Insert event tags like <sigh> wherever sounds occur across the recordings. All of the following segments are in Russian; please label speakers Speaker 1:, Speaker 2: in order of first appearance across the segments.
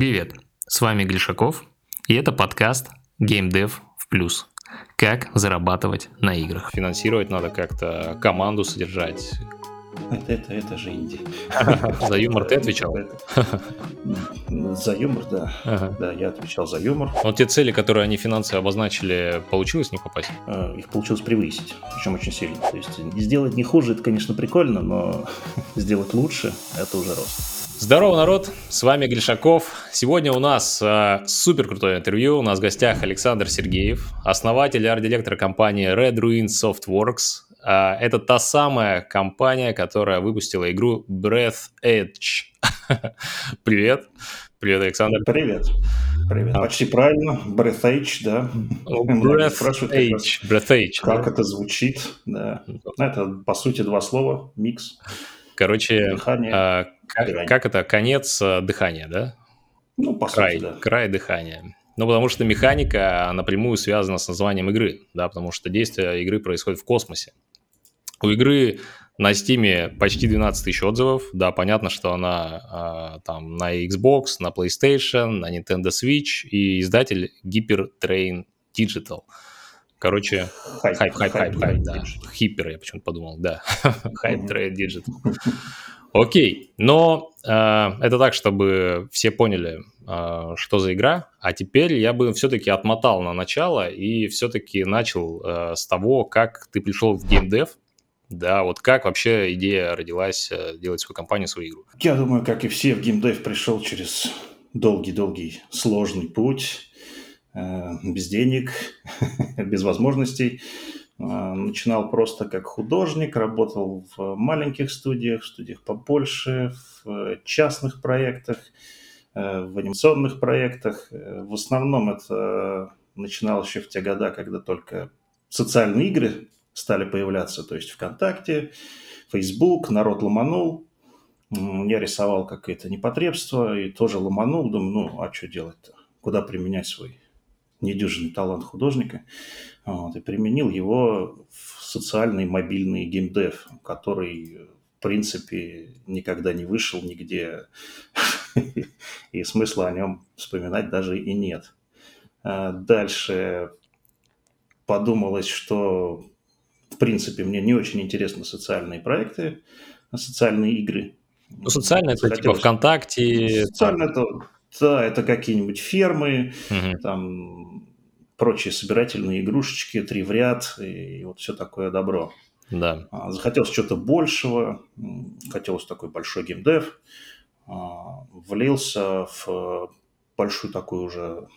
Speaker 1: Привет, с вами Глишаков, и это подкаст GameDev в плюс. Как зарабатывать на играх.
Speaker 2: Финансировать надо как-то, команду содержать,
Speaker 3: это, это, это же инди. <laughs>
Speaker 2: За юмор ты отвечал?
Speaker 3: За юмор, да. Ага. Да, я отвечал за юмор.
Speaker 2: Но те цели, которые они финансово обозначили, получилось не попасть?
Speaker 3: А, их получилось превысить, причем очень сильно. То есть сделать не хуже, это, конечно, прикольно, но <laughs> сделать лучше, это уже рост.
Speaker 2: Здорово, народ! С вами Гришаков. Сегодня у нас э, супер крутое интервью. У нас в гостях Александр Сергеев, основатель и арт-директор компании Red Ruin Softworks. А, это та самая компания, которая выпустила игру Breath Edge. <laughs> Привет. Привет, Александр.
Speaker 3: Привет. Привет. А. Почти правильно. Breath Edge, да. <laughs>
Speaker 2: Breath Edge. Breath Edge.
Speaker 3: Как да? это звучит, да. Ну, это, по сути, два слова, микс.
Speaker 2: Короче, дыхание, а, как, как это? Конец а, дыхания, да?
Speaker 3: Ну, по
Speaker 2: край,
Speaker 3: сути, да.
Speaker 2: Край дыхания. Ну, потому что механика напрямую связана с названием игры, да, потому что действие игры происходит в космосе. У игры на Steam почти 12 тысяч отзывов. Да, понятно, что она э, там на Xbox, на PlayStation, на Nintendo Switch и издатель Hyper Train Digital. Короче, хайп, хайп, хайп, хайп, хайп, да. Хипер, я почему-то подумал, да. Hype Train Digital. Окей, но э, это так, чтобы все поняли, э, что за игра. А теперь я бы все-таки отмотал на начало и все-таки начал э, с того, как ты пришел в геймдев, да, вот как вообще идея родилась э, делать свою компанию, свою игру?
Speaker 3: Я думаю, как и все, в геймдев пришел через долгий-долгий сложный путь, э, без денег, <laughs> без возможностей. Э, начинал просто как художник, работал в маленьких студиях, в студиях побольше, в частных проектах, в анимационных проектах. В основном это начинал еще в те года, когда только социальные игры стали появляться, то есть ВКонтакте, Facebook, народ ломанул, я рисовал какое-то непотребство и тоже ломанул, думаю, ну, а что делать-то? Куда применять свой недюжинный талант художника? Вот, и применил его в социальный мобильный геймдев, который, в принципе, никогда не вышел нигде, <laughs> и смысла о нем вспоминать даже и нет. А дальше подумалось, что в принципе, мне не очень интересны социальные проекты, социальные игры.
Speaker 2: Ну, социально это типа ВКонтакте.
Speaker 3: Социально это, это какие-нибудь фермы, угу. там прочие собирательные игрушечки, три в ряд и вот все такое добро.
Speaker 2: Да.
Speaker 3: А, захотелось чего-то большего, хотелось такой большой геймдев, а, влился в большую такую уже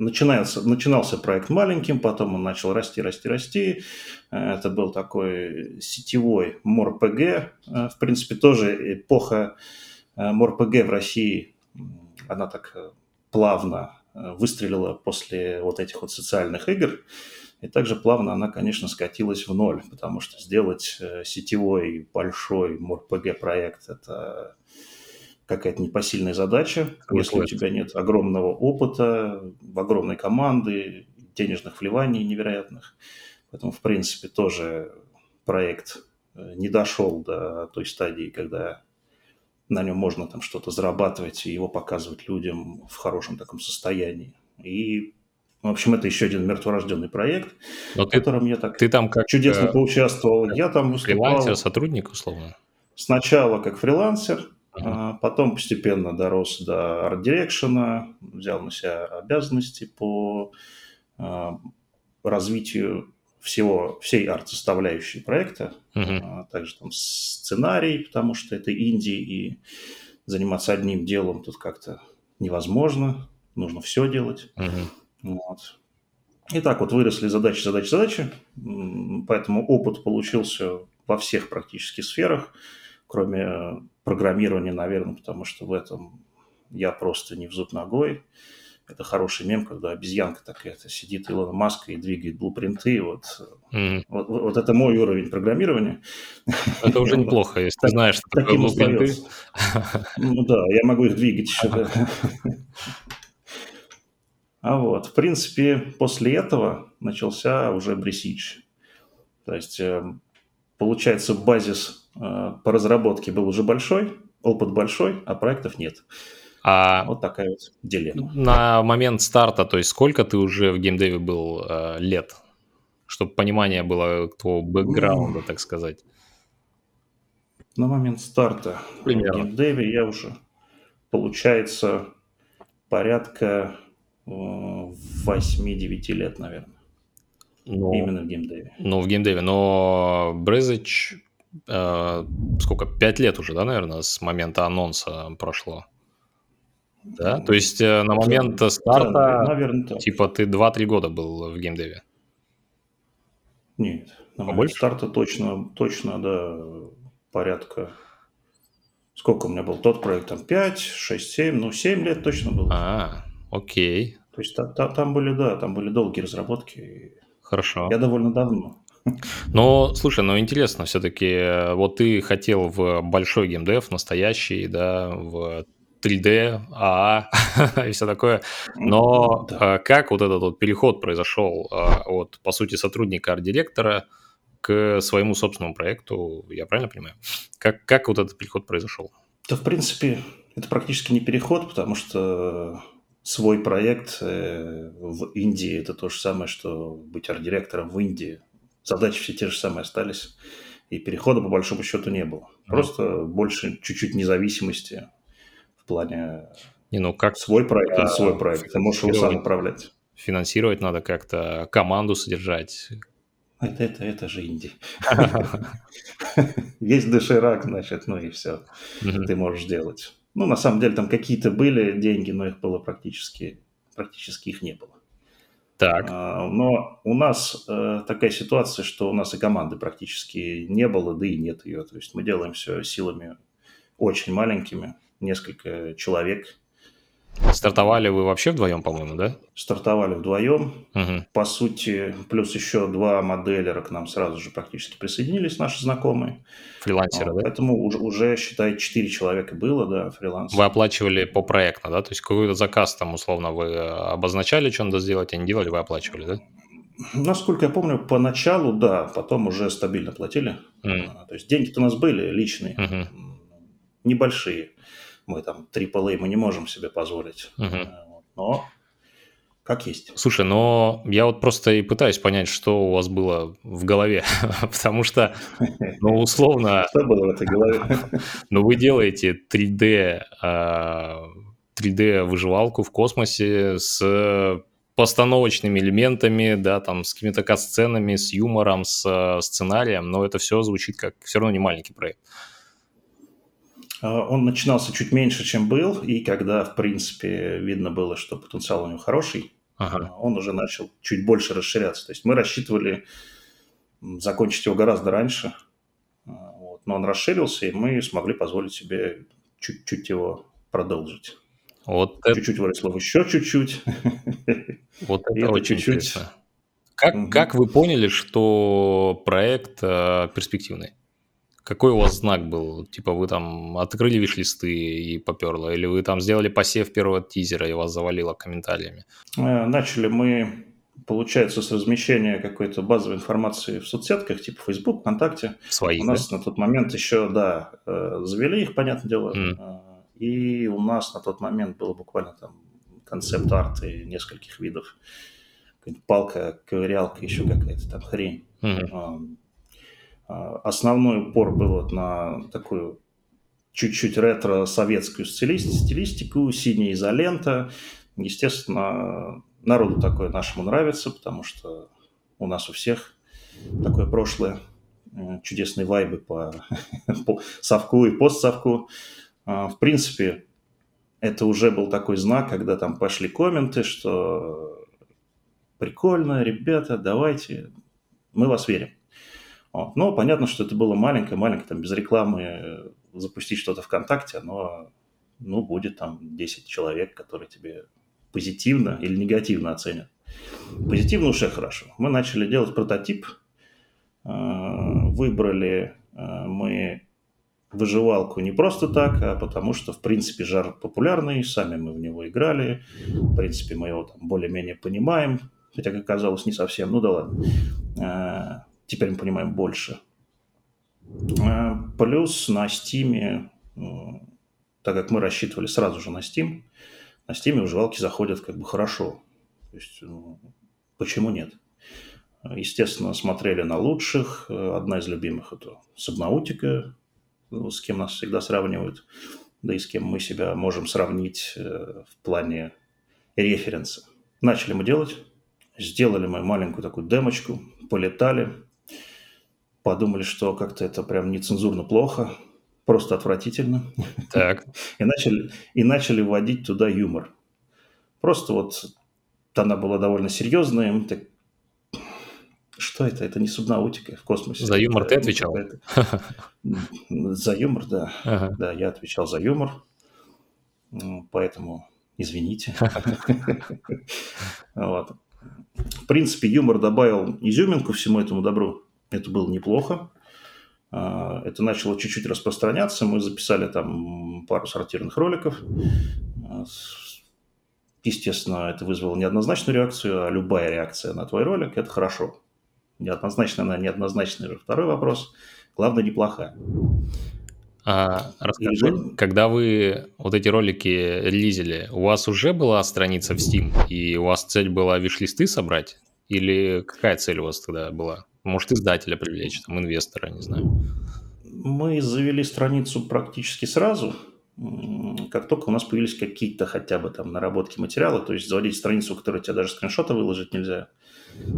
Speaker 3: начинался, начинался проект маленьким, потом он начал расти, расти, расти. Это был такой сетевой МОРПГ. Э, в принципе, тоже эпоха э, МОРПГ в России, она так э, плавно выстрелила после вот этих вот социальных игр. И также плавно она, конечно, скатилась в ноль, потому что сделать сетевой большой МОРПГ проект – это какая-то непосильная задача, если у тебя нет огромного опыта, огромной команды, денежных вливаний невероятных. Поэтому, в принципе, тоже проект э, не дошел до той стадии, когда на нем можно там что-то зарабатывать и его показывать людям в хорошем таком состоянии. И, в общем, это еще один мертворожденный проект,
Speaker 2: Но в котором я так ты там как,
Speaker 3: чудесно э, поучаствовал. Я там
Speaker 2: выступал... Фрилансер, сотрудник, условно?
Speaker 3: Сначала как фрилансер, Uh-huh. Потом постепенно дорос до арт-дирекшена, взял на себя обязанности по а, развитию всего, всей арт-составляющей проекта, uh-huh. а также там сценарий, потому что это инди, и заниматься одним делом тут как-то невозможно, нужно все делать. Uh-huh. Вот. И так вот выросли задачи, задачи, задачи, поэтому опыт получился во всех практически сферах, кроме программирования, наверное, потому что в этом я просто не в зуб ногой. Это хороший мем, когда обезьянка такая сидит Илона Маска и двигает блупринты. Вот, mm-hmm. вот, вот это мой уровень программирования.
Speaker 2: Это уже неплохо, если ты знаешь, что такое блупринты.
Speaker 3: Ну да, я могу их двигать еще. А вот, в принципе, после этого начался уже Бресич. То есть, эм, получается, базис Э, по разработке был уже большой, опыт большой, а проектов нет.
Speaker 2: А
Speaker 3: Вот такая вот дилемма.
Speaker 2: на момент старта, то есть сколько ты уже в геймдеве был э, лет? Чтобы понимание было твоего бэкграунда, так сказать.
Speaker 3: На момент старта
Speaker 2: Примерно.
Speaker 3: в геймдеве я уже, получается, порядка э, 8-9 лет, наверное.
Speaker 2: Ну,
Speaker 3: Именно в геймдеве.
Speaker 2: ну, в геймдеве. Но Брезич, э, сколько, пять лет уже, да, наверное, с момента анонса прошло? Да? То есть э, на момент
Speaker 3: Да,
Speaker 2: старта,
Speaker 3: наверное, так.
Speaker 2: типа, ты 2-3 года был в геймдеве.
Speaker 3: Нет, на момент
Speaker 2: Побольше?
Speaker 3: старта точно, точно, да, порядка... Сколько у меня был тот проект? Там 5, 6, 7, ну 7 лет точно было.
Speaker 2: А, окей,
Speaker 3: То есть та- та- там были, да, там были долгие разработки.
Speaker 2: хорошо.
Speaker 3: Я довольно давно.
Speaker 2: Но, слушай, ну интересно все-таки, вот ты хотел в большой геймдев, настоящий, да, в 3D, АА <laughs> и все такое, но
Speaker 3: Да.
Speaker 2: э, как вот этот вот переход произошел э, от, по сути, сотрудника арт-директора к своему собственному проекту, я правильно понимаю? Как, как вот этот переход произошел?
Speaker 3: Да, в принципе, это практически не переход, потому что свой проект э, в Индии это то же самое, что быть арт-директором в Индии. Задачи все те же самые остались, и перехода по большому счету не было. Просто больше чуть-чуть независимости плане
Speaker 2: Не, ну как
Speaker 3: свой проект, это свой проект, ты можешь его сам управлять.
Speaker 2: финансировать надо как-то, команду содержать.
Speaker 3: Это, это, это же Индия. <laughs> <laughs> Есть доширак, значит, ну и все. Ты можешь делать. Ну, на самом деле, там какие-то были деньги, но их было практически, практически их не было.
Speaker 2: Так,
Speaker 3: А, Но у нас э, такая ситуация, что у нас и команды практически не было, да и нет ее. То есть мы делаем все силами очень маленькими, несколько человек.
Speaker 2: стартовали вы вообще вдвоем, по-моему, да?
Speaker 3: Стартовали вдвоем.
Speaker 2: Мгм.
Speaker 3: По сути, плюс еще два моделера к нам сразу же практически присоединились, наши знакомые.
Speaker 2: Фрилансеры,
Speaker 3: Вот,
Speaker 2: да?
Speaker 3: Поэтому уже, уже, считай, четыре человека было, да, фриланс.
Speaker 2: Вы оплачивали по проектно, да? То есть какой-то заказ там, условно, вы э, обозначали, что надо сделать, а не делали, вы оплачивали, да?
Speaker 3: Насколько я помню, поначалу, да, потом уже стабильно платили. А, То есть деньги-то у нас были личные, м, небольшие. Мы там AAA мы не можем себе позволить. А, вот. Но как есть.
Speaker 2: Слушай, но я вот просто и пытаюсь понять, что у вас было в голове, <laughs> потому что, ну, условно, <laughs>
Speaker 3: Что было в этой голове? <laughs>
Speaker 2: ну, вы делаете 3D, а, 3D-выживалку в космосе с постановочными элементами, да, там, с какими-то кат-сценами, с юмором, с э, сценарием, но это все звучит как все равно не маленький проект.
Speaker 3: А, Он начинался чуть меньше, чем был, и когда, в принципе, видно было, что потенциал у него хороший,
Speaker 2: Ага.
Speaker 3: а, он уже начал чуть больше расширяться. То есть мы рассчитывали закончить его гораздо раньше, а, вот. но он расширился, и мы смогли позволить себе чуть-чуть его продолжить.
Speaker 2: Вот это,
Speaker 3: Чуть-чуть выросло еще чуть-чуть. <laughs>
Speaker 2: вот это
Speaker 3: это
Speaker 2: очень
Speaker 3: чуть-чуть.
Speaker 2: интересно. Как,
Speaker 3: Мгм.
Speaker 2: как вы поняли, что проект э, перспективный? Какой у вас знак был? Типа вы там открыли виш-листы и поперло? Или вы там сделали посев первого тизера и вас завалило комментариями?
Speaker 3: Э, Начали мы, получается, с размещения какой-то базовой информации в соцсетках, типа Facebook, ВКонтакте.
Speaker 2: Своих,
Speaker 3: У нас на тот момент еще, да, э, завели их, понятное дело. Э, И у нас на тот момент было буквально там концепт-арты нескольких видов. Палка, ковырялка, еще какая-то там хрень.
Speaker 2: да?
Speaker 3: А, Основной упор был вот на такую чуть-чуть ретро-советскую стилист- стилистику, синяя изолента. Естественно, народу такое нашему нравится, потому что у нас у всех такое прошлое, чудесные вайбы по, <laughs> по совку и постсовку. А, В принципе, это уже был такой знак, когда там пошли комменты, что прикольно, ребята, давайте, мы вас верим. Вот. Но понятно, что это было маленькое-маленькое, там без рекламы э, запустить что-то ВКонтакте, но ну, будет там 10 человек, которые тебе позитивно или негативно оценят. Позитивно уже хорошо. Мы начали делать прототип, э, выбрали э, мы выживалку не просто так, а потому что, в принципе, жар популярный, сами мы в него играли, в принципе, мы его там более-менее понимаем, хотя, как оказалось, не совсем, ну да ладно. Э, Теперь мы понимаем больше. Э, Плюс на Стиме так как мы рассчитывали сразу же на Steam, на Steam выживалки заходят как бы хорошо. То есть, ну, почему нет? Естественно, смотрели на лучших. Одна из любимых – это Сабнаутика, с кем нас всегда сравнивают, да и с кем мы себя можем сравнить э, в плане референса. Начали мы делать, сделали мы маленькую такую демочку, полетали, подумали, что как-то это прям нецензурно плохо, просто отвратительно.
Speaker 2: Так. <laughs>
Speaker 3: И начали, и начали вводить туда юмор. Просто вот она была довольно серьезная, мы так что это? Это не субнаутика в космосе.
Speaker 2: За юмор
Speaker 3: это,
Speaker 2: ты отвечал? <laughs>
Speaker 3: За юмор, да. Ага. Да, я отвечал за юмор. Поэтому извините. <laughs> вот. В принципе, юмор добавил изюминку всему этому добру. Это было неплохо. А, это начало чуть-чуть распространяться. Мы записали там пару сортирных роликов. А, естественно, это вызвало неоднозначную реакцию, а любая реакция на твой ролик – это хорошо. Неоднозначная она неоднозначная – второй вопрос. Главное, неплохая.
Speaker 2: А, расскажи, Или... когда вы вот эти ролики релизили, у вас уже была страница в Steam, и у вас цель была виш-листы собрать? Или какая цель у вас тогда была? Может, издателя привлечь, там, инвестора, не знаю.
Speaker 3: Мы завели страницу практически сразу, как только у нас появились какие-то хотя бы там наработки материала, то есть заводить страницу, у которой тебе даже скриншоты выложить нельзя,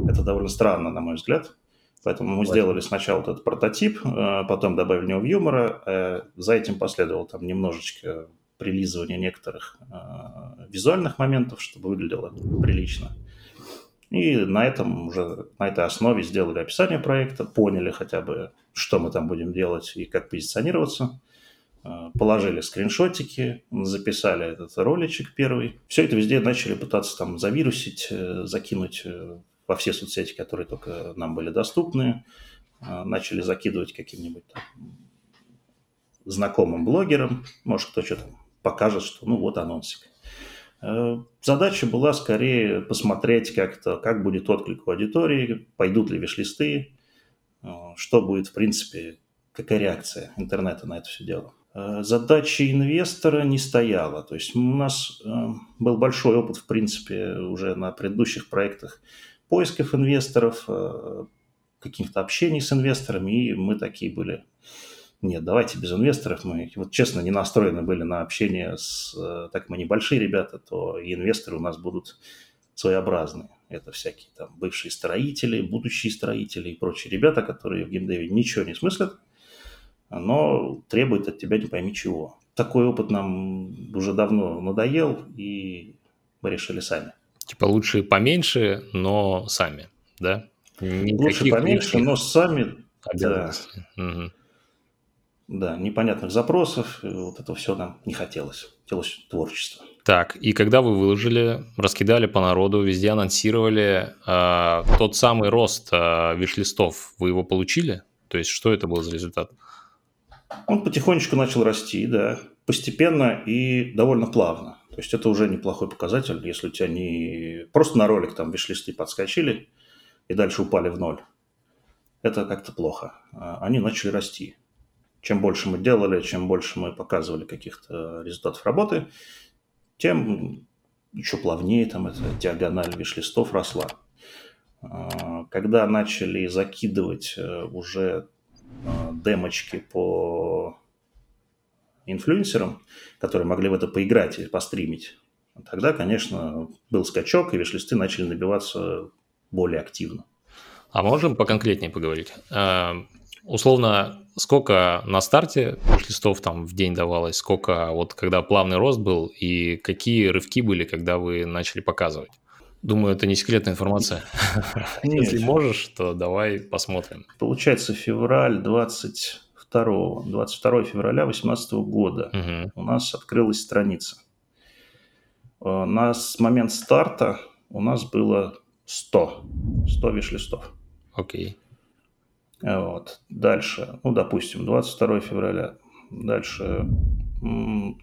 Speaker 3: это довольно странно, на мой взгляд. Поэтому мы сделали сначала вот этот прототип, э, потом добавили в него юмора, э, за этим последовало там немножечко прилизывания некоторых э, визуальных моментов, чтобы выглядело прилично. И на этом уже, на этой основе сделали описание проекта, поняли хотя бы, что мы там будем делать и как позиционироваться. Положили скриншотики, записали этот роличек первый. Все это везде начали пытаться там завирусить, закинуть во все соцсети, которые только нам были доступны, начали закидывать каким-нибудь знакомым блогерам, может, кто что-то покажет, что ну вот анонсик. Э, задача была скорее посмотреть как-то, как будет отклик у аудитории, пойдут ли виш-листы, э, что будет, в принципе, какая реакция интернета на это все дело. Э, задача инвестора не стояла. То есть у нас был большой опыт, в принципе, уже на предыдущих проектах поисков инвесторов, каких-то общений с инвесторами, и мы такие были. Нет, давайте без инвесторов. Мы, вот честно, не настроены были на общение с... Э, так мы небольшие ребята, то и инвесторы у нас будут своеобразные. Это всякие там бывшие строители, будущие строители и прочие ребята, которые в геймдеве ничего не смыслят, но требуют от тебя не пойми чего. Такой опыт нам уже давно надоел, и мы решили сами.
Speaker 2: Типа лучше поменьше, но сами, да?
Speaker 3: Никаких лучше поменьше, но сами. Да. Угу. Да, непонятных запросов, вот это все нам не хотелось. Хотелось творчества.
Speaker 2: Так, и когда вы выложили, раскидали по народу, везде анонсировали, э, тот самый рост э, виш-листов, вы его получили? То есть что это был за результат?
Speaker 3: Он потихонечку начал расти, да, постепенно и довольно плавно. То есть это уже неплохой показатель, если у тебя не просто на ролик там виш-листы подскочили и дальше упали в ноль. Это как-то плохо. А они начали расти. Чем больше мы делали, чем больше мы показывали каких-то результатов работы, тем еще плавнее там эта диагональ виш-листов росла. А, когда начали закидывать э, уже а, демочки по инфлюенсерам, которые могли в это поиграть и постримить, тогда, конечно, был скачок, и виш-листы начали набиваться более активно.
Speaker 2: А можем поконкретнее поговорить? Э, условно, сколько на старте виш-листов там в день давалось, сколько вот когда плавный рост был, и какие рывки были, когда вы начали показывать? Думаю, это не секретная информация. <laughs> Если можешь, то давай посмотрим.
Speaker 3: Получается, февраль 20 22, 22 февраля 2018 года угу. у нас открылась страница. Э, на момент старта у нас было 100, 100 виш-листов.
Speaker 2: Окей.
Speaker 3: Э, вот. Дальше, ну, допустим, 22 февраля. Дальше,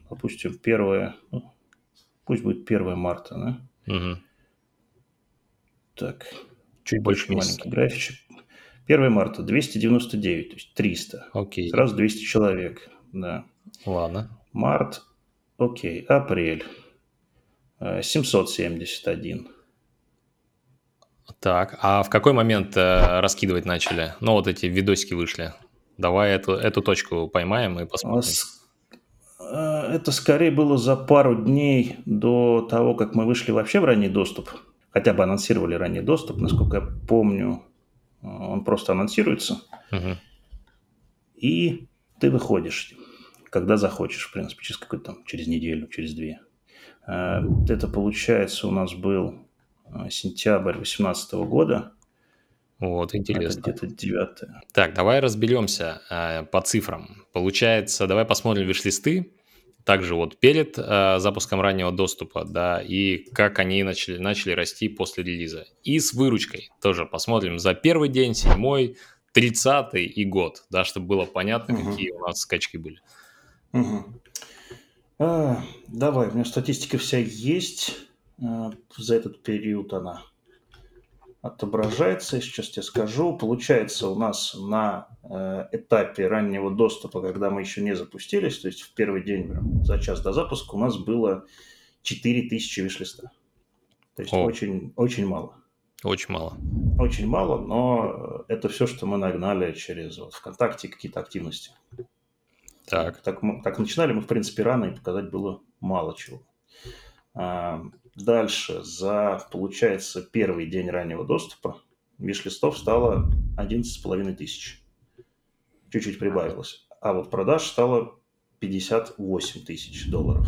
Speaker 3: допустим, 1, ну, пусть будет 1 марта, да? Угу. Так.
Speaker 2: Чуть больше
Speaker 3: маленький месяца. графичек. 1 марта 299, то есть 300.
Speaker 2: Окей.
Speaker 3: Сразу 200 человек, да.
Speaker 2: Ладно.
Speaker 3: март, окей, апрель, 771.
Speaker 2: Так, а в какой момент э, раскидывать начали? Ну, вот эти видосики вышли. Давай эту, эту точку поймаем и посмотрим.
Speaker 3: Э, это скорее было за пару дней до того, как мы вышли вообще в ранний доступ. Хотя бы анонсировали ранний доступ, насколько я помню, он просто анонсируется. Угу. И ты выходишь, когда захочешь, в принципе, через какой-то там, через неделю, через две. Э, это, получается, у нас был сентябрь 2018 года.
Speaker 2: Вот, интересно.
Speaker 3: Это где-то 9.
Speaker 2: Так, давай разберемся э, по цифрам. Получается, давай посмотрим виш-листы, также вот перед э, запуском раннего доступа, да, и как они начали, начали расти после релиза. И с выручкой тоже посмотрим за первый день, седьмой, тридцатый и год, да, чтобы было понятно, угу. какие у нас скачки были.
Speaker 3: Угу. А, давай, у меня статистика вся есть. А, за этот период она отображается. Сейчас тебе скажу. Получается, у нас на э, этапе раннего доступа, когда мы еще не запустились, то есть в первый день, за час до запуска, у нас было 4000 виш-листа. То есть О. очень, очень мало.
Speaker 2: Очень мало.
Speaker 3: Очень мало, но это все, что мы нагнали через вот, ВКонтакте какие-то активности. Так. Так, мы, так начинали мы, в принципе, рано, и показать было мало чего. Дальше, за, получается, первый день раннего доступа виш-листов стало 11,5 тысяч. Чуть-чуть прибавилось. А вот продаж стало 58 тысяч долларов.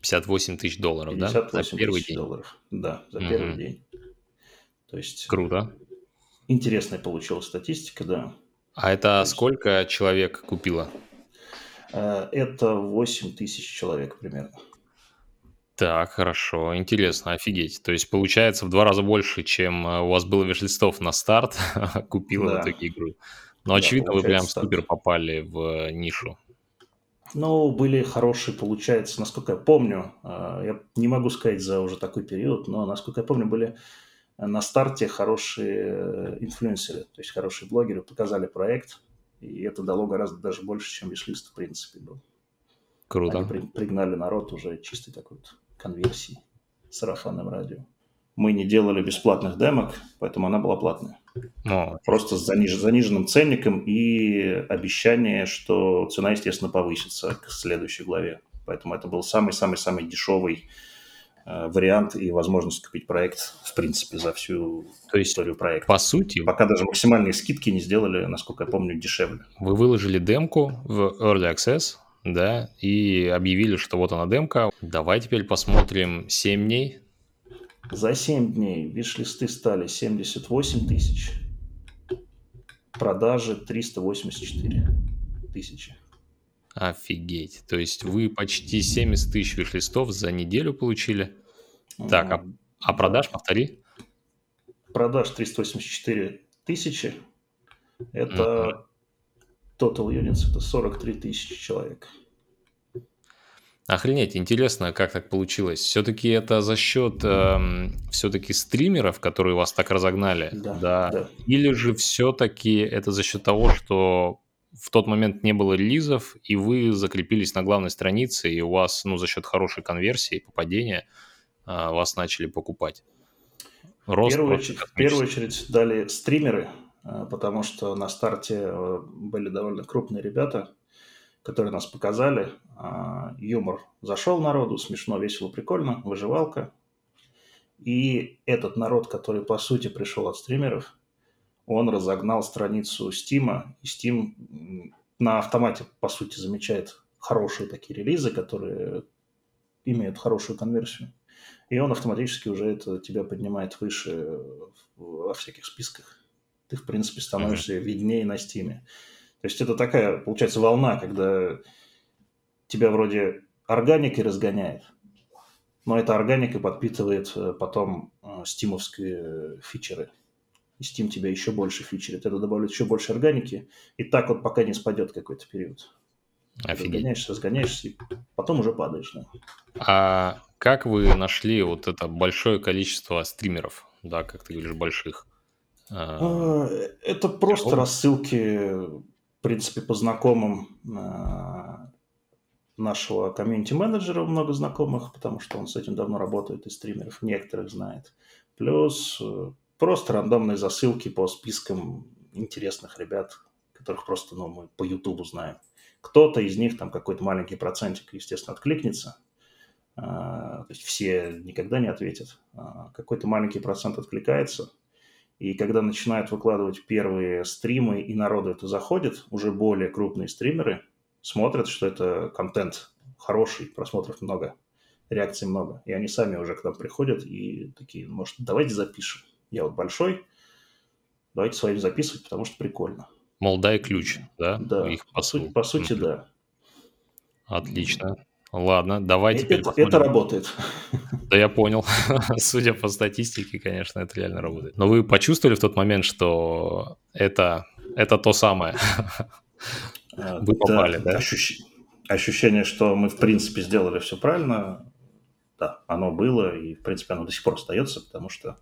Speaker 2: 58 тысяч долларов, 58
Speaker 3: да? За первый день. долларов. Да, за угу. первый день. То есть...
Speaker 2: Круто.
Speaker 3: Интересная получилась статистика, да.
Speaker 2: А это есть... сколько человек купило?
Speaker 3: Э, это 8 тысяч человек примерно.
Speaker 2: Так, хорошо, интересно, офигеть. То есть получается в два раза больше, чем э, у вас было виш-листов на старт, <laughs> купила да. в итоге игру. Но да, очевидно, вы прям так. супер попали в нишу.
Speaker 3: Ну, были хорошие, получается, насколько я помню, э, я не могу сказать за уже такой период, но, насколько я помню, были на старте хорошие э, инфлюенсеры, то есть хорошие блогеры, показали проект, и это дало гораздо даже больше, чем виш-лист, в принципе, был.
Speaker 2: Круто.
Speaker 3: Они пригнали народ уже чистый такой вот конверсии сарафанным радио. Мы не делали бесплатных демок, поэтому она была платная. О. Просто с заниж... заниженным ценником и обещание, что цена, естественно, повысится к следующей главе. Поэтому это был самый-самый-самый дешевый э, вариант и возможность купить проект, в принципе, за всю То есть, историю проекта.
Speaker 2: По сути...
Speaker 3: Пока даже максимальные скидки не сделали, насколько я помню, дешевле.
Speaker 2: Вы выложили демку в Early Access, да, и объявили, что вот она демка. Давай теперь посмотрим 7 дней.
Speaker 3: За 7 дней виш-листы стали 78 тысяч, продажи 384 тысячи.
Speaker 2: Офигеть. То есть вы почти 70 тысяч виш-листов за неделю получили. Так, а, а продаж, повтори?
Speaker 3: Продаж 384 тысячи. Это Total Units это 43 тысячи человек.
Speaker 2: Охренеть, интересно, как так получилось. Все-таки это за счет эм, все-таки стримеров, которые вас так разогнали, да, да? да. Или же все-таки это за счет того, что в тот момент не было релизов, и вы закрепились на главной странице, и у вас, ну, за счет хорошей конверсии, попадения, э, вас начали покупать.
Speaker 3: Рост в, первую очередь, в первую очередь дали стримеры, Э, потому что на старте э, были довольно крупные ребята, которые нас показали. А, юмор зашел народу, смешно, весело, прикольно, выживалка. И этот народ, который по сути пришел от стримеров, он разогнал страницу Steam, и Steam на автомате, по сути, замечает хорошие такие релизы, которые имеют хорошую конверсию. И он автоматически уже это тебя поднимает выше во всяких списках ты, в принципе, становишься mm-hmm. виднее на стиме. То есть это такая, получается, волна, когда тебя вроде органикой разгоняет, но эта органика подпитывает э, потом э, стимовские фичеры. И Steam тебя еще больше фичерит. Это добавляет еще больше органики. И так вот пока не спадет какой-то период. Офигеть. Разгоняешься, разгоняешься, и потом уже падаешь. Да.
Speaker 2: А как вы нашли вот это большое количество стримеров, да, как ты говоришь, больших?
Speaker 3: А, а, это просто рассылки, в принципе, по знакомым. А, нашего комьюнити-менеджера много знакомых, потому что он с этим давно работает и стримеров некоторых знает. Плюс э, просто рандомные засылки по спискам интересных ребят, которых просто ну, мы по Ютубу знаем. Кто-то из них, там какой-то маленький процентик, естественно, откликнется. А, то есть все никогда не ответят. А, какой-то маленький процент откликается. И когда начинают выкладывать первые стримы, и народу это заходит, уже более крупные стримеры смотрят, что это контент хороший, просмотров много, реакций много. И они сами уже к нам приходят и такие, может, давайте запишем. Я вот большой, давайте своим записывать, потому что прикольно.
Speaker 2: Мол, дай ключ, да?
Speaker 3: Да, Их по, сути, по сути, да.
Speaker 2: Отлично. Ладно, давай
Speaker 3: теперь это, это работает. <laughs>
Speaker 2: Да я понял. <laughs> Судя по статистике, конечно, это реально работает. Но вы почувствовали в тот момент, что это, это то самое?
Speaker 3: А, вы попали, да? да? Ощущ... Ощущение, что мы, в принципе, сделали все правильно, да, оно было, и, в принципе, оно до сих пор остается, потому что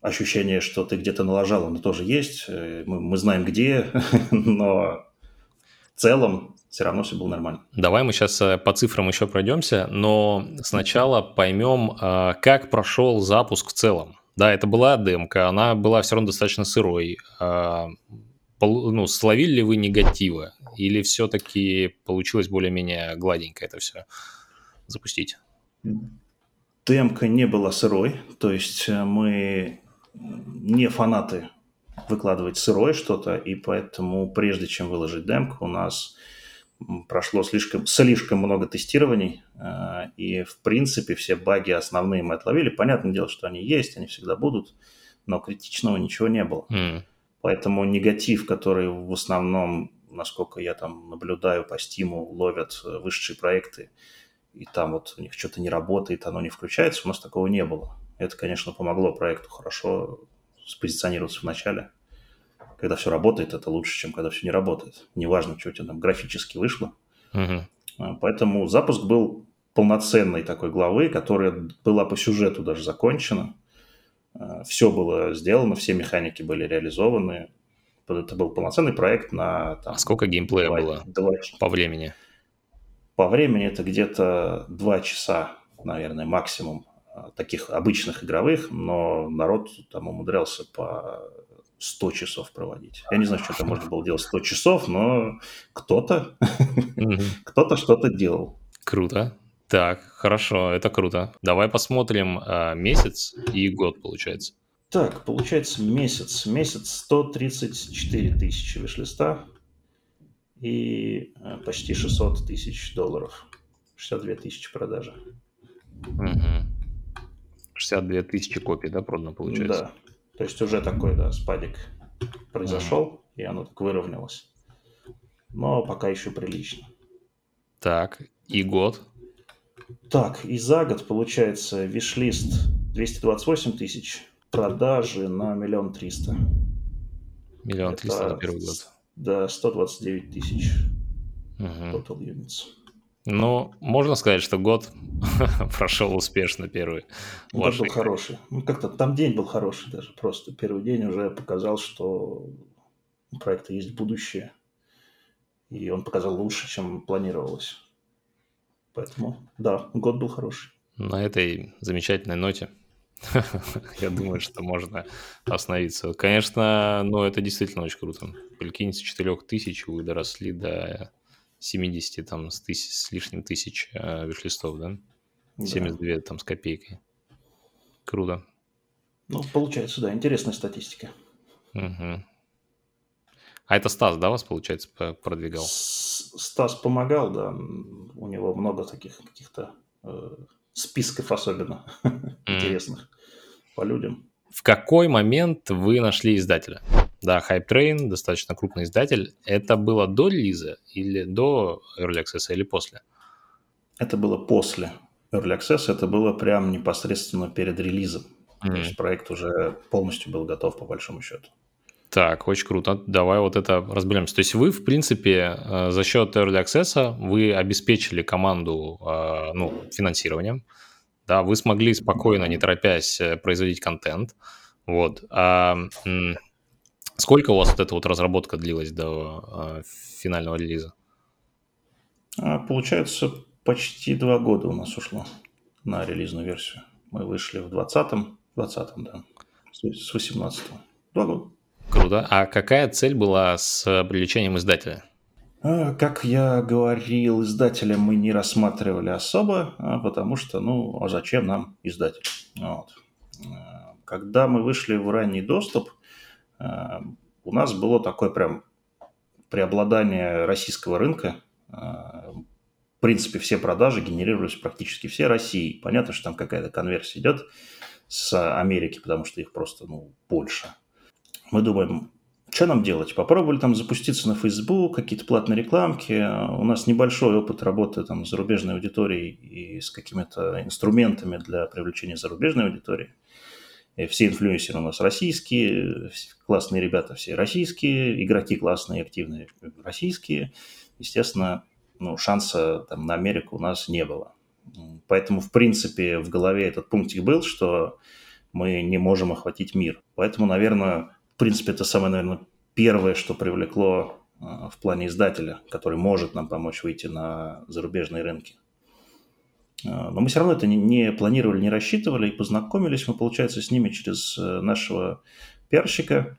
Speaker 3: ощущение, что ты где-то налажал, оно тоже есть. Э, мы, мы знаем где, <laughs> но в целом все равно все было нормально.
Speaker 2: Давай мы сейчас э, по цифрам еще пройдемся, но сначала поймем, э, как прошел запуск в целом. Да, это была демка, она была все равно достаточно сырой. Ну, словили ли вы негатива? Или все-таки получилось более-менее гладенько это все запустить?
Speaker 3: Демка не была сырой, то есть мы не фанаты выкладывать сырое что-то, и поэтому прежде чем выложить демку, у нас прошло слишком, слишком много тестирований, э, и в принципе все баги основные мы отловили. Понятное дело, что они есть, они всегда будут, но критичного ничего не было. Mm. Поэтому негатив, который в основном, насколько я там наблюдаю по стиму, ловят э, высшие проекты, и там вот у них что-то не работает, оно не включается, у нас такого не было. Это, конечно, помогло проекту хорошо спозиционироваться в начале. Когда все работает, это лучше, чем когда все не работает. Неважно, что у тебя там графически вышло. Угу. Поэтому запуск был полноценной такой главы, которая была по сюжету даже закончена. А, все было сделано, все механики были реализованы. Это был полноценный проект на...
Speaker 2: Там, а сколько геймплея 2, было 2, по времени?
Speaker 3: По времени это где-то 2 часа, наверное, максимум таких обычных игровых, но народ там умудрялся по 100 часов проводить. Я не знаю, что там можно было делать 100 часов, но кто-то, <laughs> кто-то что-то делал.
Speaker 2: Круто. Так, хорошо, это круто. Давай посмотрим а, месяц и год, получается.
Speaker 3: Так, получается месяц. Месяц 134 тысячи вишлиста и э, почти 600 тысяч долларов. 62 тысячи продажи.
Speaker 2: Угу. 62 тысячи копий, да, продано, получается?
Speaker 3: То есть уже такой, да, спадик произошел, и оно так выровнялось. Но пока еще прилично.
Speaker 2: Так, и год?
Speaker 3: Так, и за год получается вишлист 228 тысяч, продажи на миллион триста.
Speaker 2: Миллион триста на первый год.
Speaker 3: Да, 129 тысяч угу. total units.
Speaker 2: Ну, можно сказать, что год <laughs> прошел успешно первый.
Speaker 3: Год был хороший. Ну, как-то там день был хороший даже. Просто первый день уже показал, что у проекта есть будущее. И он показал лучше, чем планировалось. Поэтому, да, год был хороший.
Speaker 2: На этой замечательной ноте <laughs> я думаю, что можно остановиться. Конечно, но это действительно очень круто. Прикинь, с 4 тысяч вы доросли до 70 там с, тысяч, с лишним тысяч э, вишлистов, да? 72 да. там с копейкой. Круто.
Speaker 3: Ну, получается, да, интересная статистика.
Speaker 2: Угу. А это Стас, да, вас, получается, продвигал?
Speaker 3: Стас помогал, да. У него много таких каких-то э, списков особенно <laughs> mm. интересных по людям.
Speaker 2: В какой момент вы нашли издателя? Да, Hype Train, достаточно крупный издатель. Это было до релиза или до Early Access или после?
Speaker 3: Это было после Early Access, это было прям непосредственно перед релизом. Mm-hmm. То есть проект уже полностью был готов по большому счету.
Speaker 2: Так, очень круто. Давай вот это разберемся. То есть вы, в принципе, э, за счет Early Access вы обеспечили команду э, ну, финансированием, да, вы смогли спокойно, не торопясь, э, производить контент. Вот. А Сколько у вас вот эта вот разработка длилась до э, финального релиза?
Speaker 3: А, получается, почти два года у нас ушло на релизную версию. Мы вышли в 20-м, 20-м, да, с 18-го. Два года.
Speaker 2: Круто. А какая цель была с привлечением издателя?
Speaker 3: А, как я говорил, издателя мы не рассматривали особо, а потому что, ну, а зачем нам издатель? Вот. Когда мы вышли в ранний доступ, у нас было такое прям преобладание российского рынка. В принципе, все продажи генерировались практически все России. Понятно, что там какая-то конверсия идет с Америки, потому что их просто, ну, больше. Мы думаем, что нам делать? Попробовали там запуститься на Facebook, какие-то платные рекламки. У нас небольшой опыт работы там с зарубежной аудиторией и с какими-то инструментами для привлечения зарубежной аудитории. И все инфлюенсеры у нас российские, классные ребята все российские, игроки классные, активные российские. Естественно, ну, шанса там, на Америку у нас не было. Поэтому, в принципе, в голове этот пунктик был, что мы не можем охватить мир. Поэтому, наверное, в принципе, это самое, наверное, первое, что привлекло а, в плане издателя, который может нам помочь выйти на зарубежные рынки. А, но мы все равно это не, планировали, не рассчитывали, и познакомились мы, получается, с ними через э, нашего пиарщика,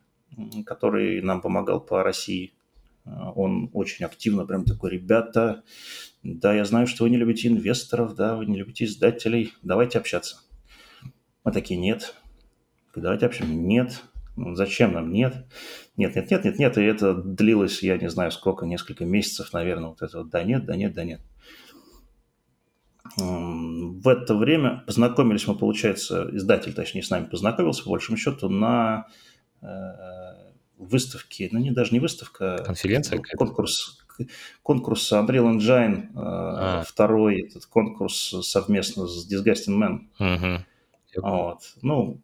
Speaker 3: который нам помогал по России. А, он очень активно прям такой, ребята, да, я знаю, что вы не любите инвесторов, да, вы не любите издателей, давайте общаться. Мы такие, нет. Давайте общаться. Нет. Ну, зачем нам? Нет. Нет, нет, нет, нет, нет. И это длилось, я не знаю сколько, несколько месяцев, наверное, вот это вот, да нет, да нет, да нет. В это время познакомились мы, получается, издатель, точнее, с нами познакомился, по большому счету, на э, выставке, ну, не даже не выставка,
Speaker 2: конференция,
Speaker 3: конкурс, конкурс Unreal Engine, э, а. второй этот конкурс совместно с Disgusting Man.
Speaker 2: Угу.
Speaker 3: Вот. Ну,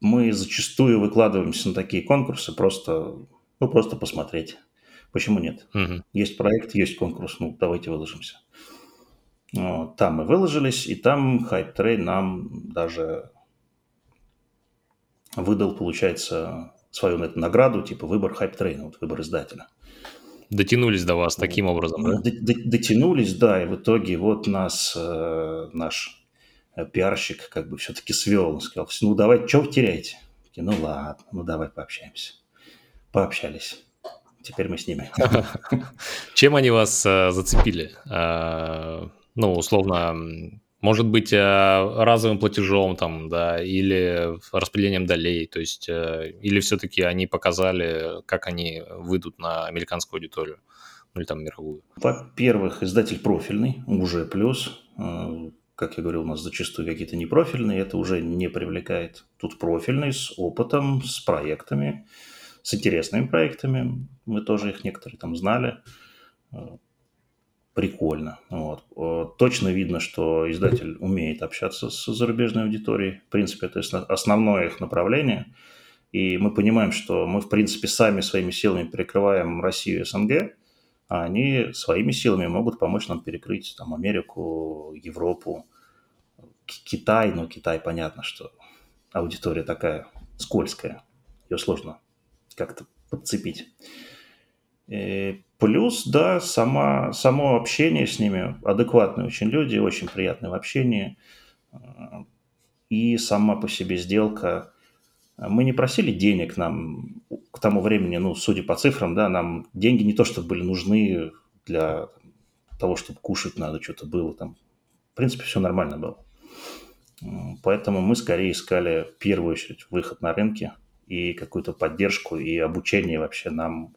Speaker 3: мы зачастую выкладываемся на такие конкурсы просто, ну, просто посмотреть. Почему нет?
Speaker 2: Угу.
Speaker 3: Есть проект, есть конкурс, ну, давайте выложимся. Вот. Там мы выложились, и там Hype Train нам даже выдал, получается, свою награду, типа выбор Hype Train, вот выбор издателя.
Speaker 2: Дотянулись до вас таким образом, да?
Speaker 3: Дотянулись, да, и в итоге вот нас э, наш э, пиарщик как бы все-таки свел, он сказал, ну давай, что вы теряете? Такие, ну ладно, ну давай пообщаемся. Пообщались. Теперь мы с ними. <laughs>
Speaker 2: Чем они вас э, зацепили? Ну, условно, может быть, э, разовым платежом там, да, или распределением долей, то есть, э, или все-таки они показали, как они выйдут на американскую аудиторию, ну или там мировую?
Speaker 3: Во-первых, издатель профильный, уже плюс. Э, как я говорил, у нас зачастую какие-то непрофильные, это уже не привлекает. Тут профильный, с опытом, с проектами, с интересными проектами. Мы тоже их некоторые там знали прикольно. Вот. Точно видно, что издатель умеет общаться с зарубежной аудиторией. В принципе, это основное их направление. И мы понимаем, что мы, в принципе, сами своими силами перекрываем Россию и СНГ, а они своими силами могут помочь нам перекрыть там, Америку, Европу, Китай. Ну, Китай, понятно, что аудитория такая скользкая, ее сложно как-то подцепить. И плюс, да, сама, само общение с ними, адекватные очень люди, очень приятные в общении. И сама по себе сделка. Мы не просили денег нам к тому времени, ну, судя по цифрам, да, нам деньги не то, чтобы были нужны для того, чтобы кушать надо, что-то было там. В принципе, все нормально было. Поэтому мы скорее искали в первую очередь выход на рынке и какую-то поддержку и обучение вообще нам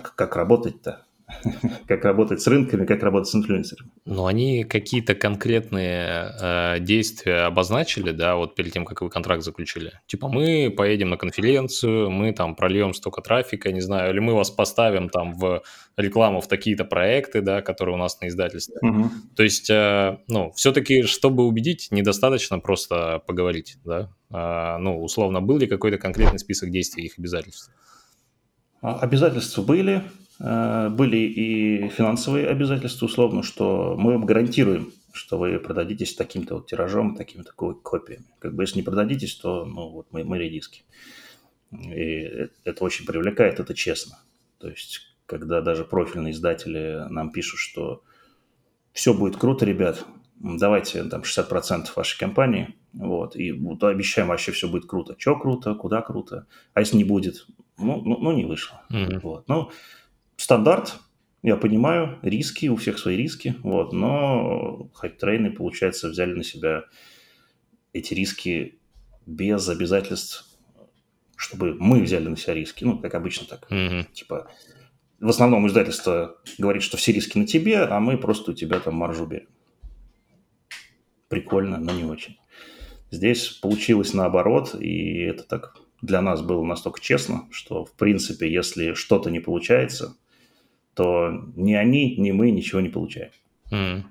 Speaker 3: как, как работать-то? <laughs> как работать с рынками, как работать с инфлюенсерами.
Speaker 2: Ну, они какие-то конкретные э, действия обозначили, да, вот перед тем, как вы контракт заключили. Типа, мы поедем на конференцию, мы там прольем столько трафика, не знаю, или мы вас поставим там в рекламу в такие-то проекты, да, которые у нас на издательстве.
Speaker 3: Угу.
Speaker 2: То есть, э, ну, все-таки, чтобы убедить, недостаточно просто поговорить, да. Э, ну, условно, был ли какой-то конкретный список действий их обязательств?
Speaker 3: А, обязательства были, э, были и финансовые обязательства, условно, что мы вам гарантируем, что вы продадитесь таким-то вот тиражом, такими-то копиями. Как бы если не продадитесь, то ну, вот мы, мы редиски. И это очень привлекает, это честно. То есть когда даже профильные издатели нам пишут, что все будет круто, ребят, давайте там 60% вашей компании, вот, и вот, обещаем, вообще все будет круто. Че круто, куда круто, а если не будет, ну, ну, ну не вышло. Mm-hmm. Вот. Ну, стандарт, я понимаю, риски, у всех свои риски, вот, но HypeTrain, получается, взяли на себя эти риски без обязательств, чтобы мы взяли на себя риски, ну, как обычно так, mm-hmm. типа, в основном издательство говорит, что все риски на тебе, а мы просто у тебя там маржу берем. Прикольно, но не очень. Здесь получилось наоборот, и это так для нас было настолько честно, что, в принципе, если что-то не получается, то ни они, ни мы ничего не получаем.
Speaker 2: Mm.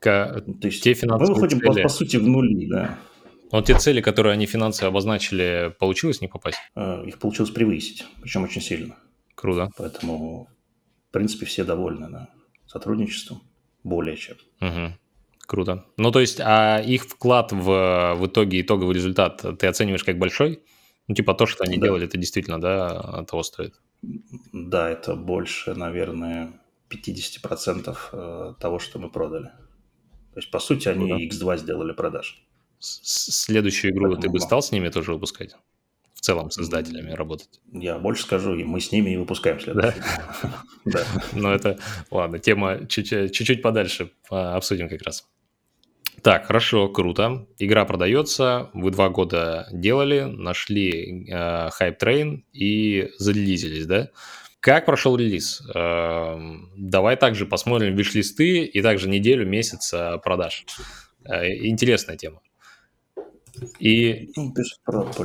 Speaker 2: К... То есть те
Speaker 3: мы выходим, цели... по, по сути, в нули, да.
Speaker 2: Вот те цели, которые они финансово обозначили, получилось не попасть?
Speaker 3: Э, их получилось превысить, причем очень сильно.
Speaker 2: Круто.
Speaker 3: Поэтому, в принципе, все довольны да, сотрудничеством, более чем.
Speaker 2: Угу. Круто. Ну, то есть, а их вклад в, в итоге, итоговый результат ты оцениваешь как большой? Ну, типа то, что они да. делали, это действительно, да, того стоит?
Speaker 3: Да, это больше, наверное, 50% э, того, что мы продали. То есть, по сути, они X2 сделали продаж.
Speaker 2: Следующую игру Поэтому... ты бы стал с ними тоже выпускать? В целом с издателями работать?
Speaker 3: Я больше скажу, мы с ними и выпускаем следующую.
Speaker 2: Да? <laughs> Да. <laughs> Ну, это, ладно, тема чуть-чуть подальше а, обсудим как раз. Так, хорошо, круто. Игра продается, вы два года делали, нашли э, Hype Train и зарелизились, да? Как прошел релиз? Э, давай также посмотрим виш-листы и также неделю, месяц э, продаж. Э, интересная тема. И ну,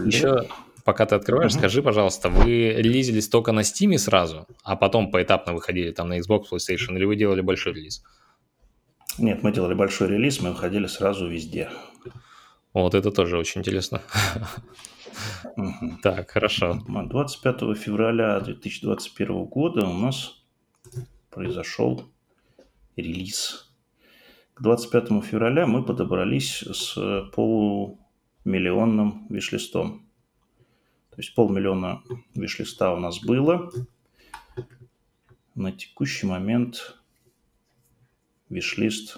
Speaker 2: еще, пока ты открываешь, угу. скажи, пожалуйста, вы релизились только на Steam сразу, а потом поэтапно выходили там на Xbox, PlayStation, или вы делали большой релиз?
Speaker 3: Нет, мы делали большой релиз, мы выходили сразу везде.
Speaker 2: Вот это тоже очень интересно. Так, хорошо.
Speaker 3: 25 февраля 2021 года у нас произошел релиз. К 25 февраля мы подобрались с полумиллионным вишлистом. То есть полмиллиона вишлиста у нас было. На текущий момент виш-лист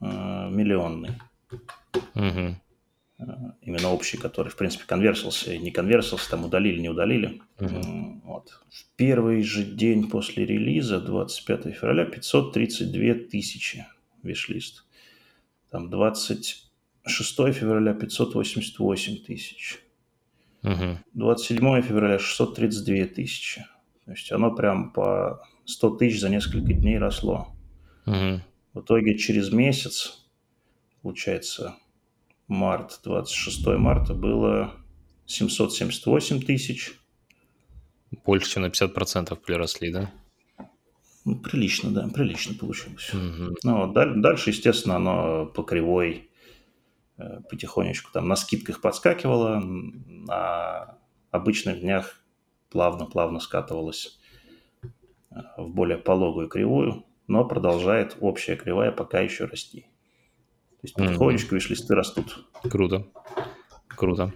Speaker 3: э, миллионный.
Speaker 2: Угу.
Speaker 3: Именно общий, который, в принципе, конверсился и не конверсился, там удалили, не удалили. Угу. Вот. В первый же день после релиза, 25 февраля, 532 тысячи виш-лист. Там 26 февраля 588 тысяч.
Speaker 2: Угу.
Speaker 3: 27 февраля 632 тысячи. То есть оно прям по 100 тысяч за несколько дней росло.
Speaker 2: Угу.
Speaker 3: В итоге через месяц, получается, март, 26 марта было 778 тысяч.
Speaker 2: Больше, чем на 50% приросли, да?
Speaker 3: Ну, прилично, да, прилично получилось.
Speaker 2: Угу.
Speaker 3: Ну, дальше, естественно, оно по кривой э, потихонечку там на скидках подскакивало, на обычных днях плавно-плавно скатывалось э, в более пологую кривую но продолжает общая кривая пока еще расти. То есть потихонечку mm-hmm. виш растут.
Speaker 2: Круто. Круто.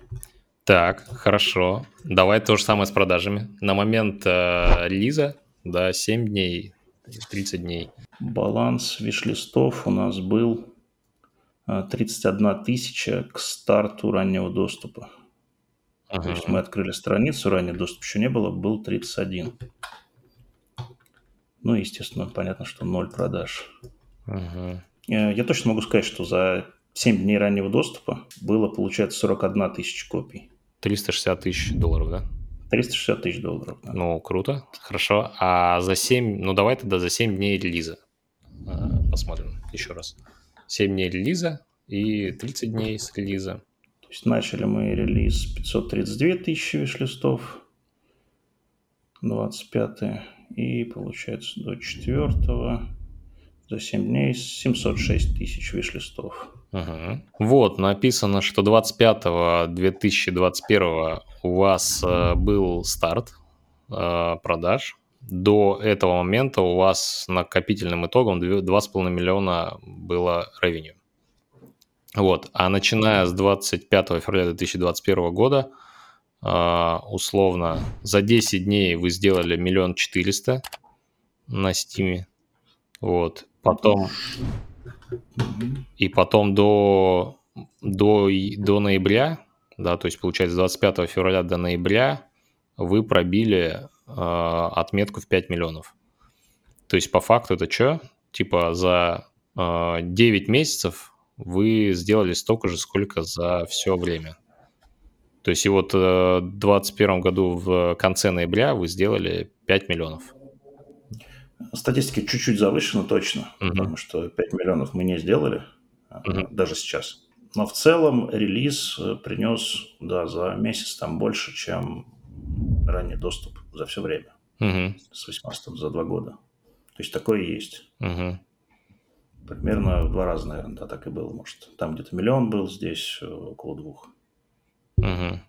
Speaker 2: Так, хорошо. Давай то же самое с продажами. На момент э, релиза, да, 7 дней, 30 дней.
Speaker 3: Баланс виш-листов у нас был 31 э, тысяча к старту раннего доступа. Ага. То есть мы открыли страницу, ранний доступ еще не было, был 31. Ну, естественно, понятно, что ноль продаж.
Speaker 2: Угу.
Speaker 3: Я точно могу сказать, что за 7 дней раннего доступа было, получается, 41 тысяча копий.
Speaker 2: 360 тысяч долларов, да?
Speaker 3: 360 тысяч долларов, да.
Speaker 2: Ну, круто, хорошо. А за 7, ну давай тогда за 7 дней релиза а, посмотрим еще раз. 7 дней релиза и 30 дней с релиза.
Speaker 3: То есть начали мы релиз 532 тысячи виш-листов, 25 и получается до 4 за 7 дней 706 тысяч виш-листов.
Speaker 2: Угу. Вот, написано, что 25-2021 у вас э, был старт э, продаж. До этого момента у вас накопительным итогом 2,5 миллиона было ревеню. Вот, а начиная с 25 февраля 2021 года условно, за 10 дней вы сделали миллион четыреста, на Steam. Вот. Потом... И потом до, до, до ноября, да, то есть получается с 25 февраля до ноября вы пробили э, отметку в 5 миллионов. То есть по факту это что? Типа за э, 9 месяцев вы сделали столько же, сколько за все время. То есть и вот э, в 2021 году в конце ноября вы сделали 5 миллионов.
Speaker 3: Статистика чуть-чуть завышена точно, угу. потому что 5 миллионов мы не сделали, угу. даже сейчас. Но в целом релиз э, принес да, за месяц там больше, чем ранний доступ за все время. Угу. С 18 за два года. То есть такое есть. Угу. Примерно в два раза, наверное, да, так и было. Может, там где-то миллион был, здесь э, около двух.
Speaker 2: Угу.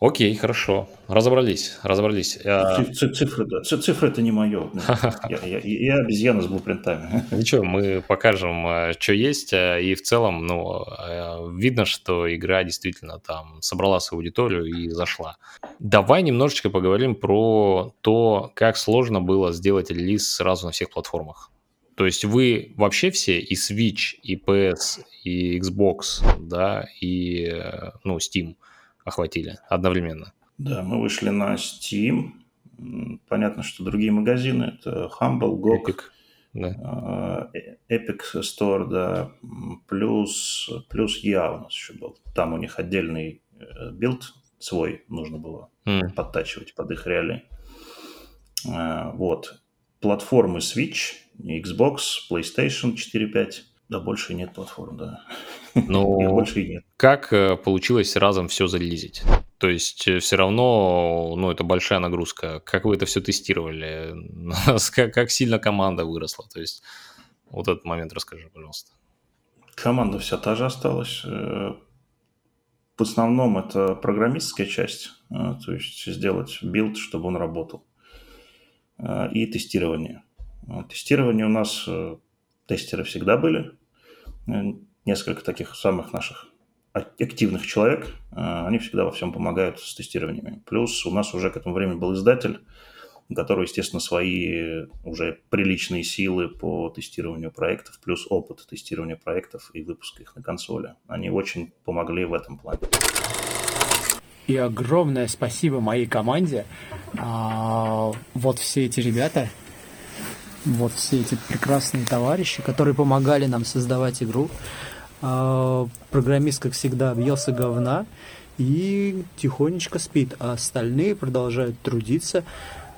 Speaker 2: Окей, хорошо. Разобрались, разобрались.
Speaker 3: Цифры, да. Цифры это не мое. <laughs> Я, я, я обезьяна с блупринтами.
Speaker 2: Ничего, мы покажем, э, что есть. Э, и в целом, ну, э, видно, что игра действительно там собрала свою аудиторию и зашла. Давай немножечко поговорим про то, как сложно было сделать релиз сразу на всех платформах. То есть вы вообще все и Switch, и PS, и Xbox, да, и, ну, Steam – охватили одновременно.
Speaker 3: Да, мы вышли на Steam. Понятно, что другие магазины это Humble, GOG, Epic, да. Э, Epic Store, да, плюс, плюс я у нас еще был. Там у них отдельный э, билд свой нужно было mm. подтачивать под их реалии. Э, вот. Платформы Switch, Xbox, PlayStation 4.5 да, больше нет платформ, да.
Speaker 2: Ну, <laughs> Их больше и нет. Как э, получилось разом все зарелизить? То есть э, все равно, ну, это большая нагрузка. Как вы это все тестировали? <laughs> как, как сильно команда выросла? То есть вот этот момент расскажи, пожалуйста.
Speaker 3: Команда вся та же осталась. Э, в основном это программистская часть, то есть сделать билд, чтобы он работал, и тестирование. Тестирование у нас тестеры всегда были. Э, несколько таких самых наших активных человек, э, они всегда во всем помогают с тестированиями. Плюс у нас уже к этому времени был издатель, который, естественно, свои уже приличные силы по тестированию проектов, плюс опыт тестирования проектов и выпуска их на консоли. Они очень помогли в этом плане.
Speaker 4: И огромное спасибо моей команде. А, вот все эти ребята, вот все эти прекрасные товарищи, которые помогали нам создавать игру. А, программист, как всегда, объелся говна и тихонечко спит, а остальные продолжают трудиться,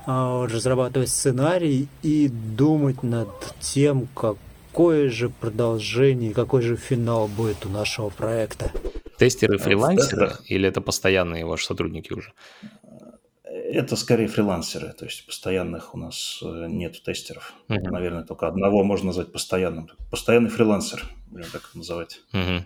Speaker 4: а, разрабатывать сценарий и думать над тем, какое же продолжение, какой же финал будет у нашего проекта.
Speaker 2: Тестеры фрилансеры или это постоянные ваши сотрудники уже?
Speaker 3: Это скорее фрилансеры, то есть постоянных у нас э, нет тестеров. Uh-huh. Наверное, только одного можно назвать постоянным. Постоянный фрилансер, будем так называть.
Speaker 2: Uh-huh.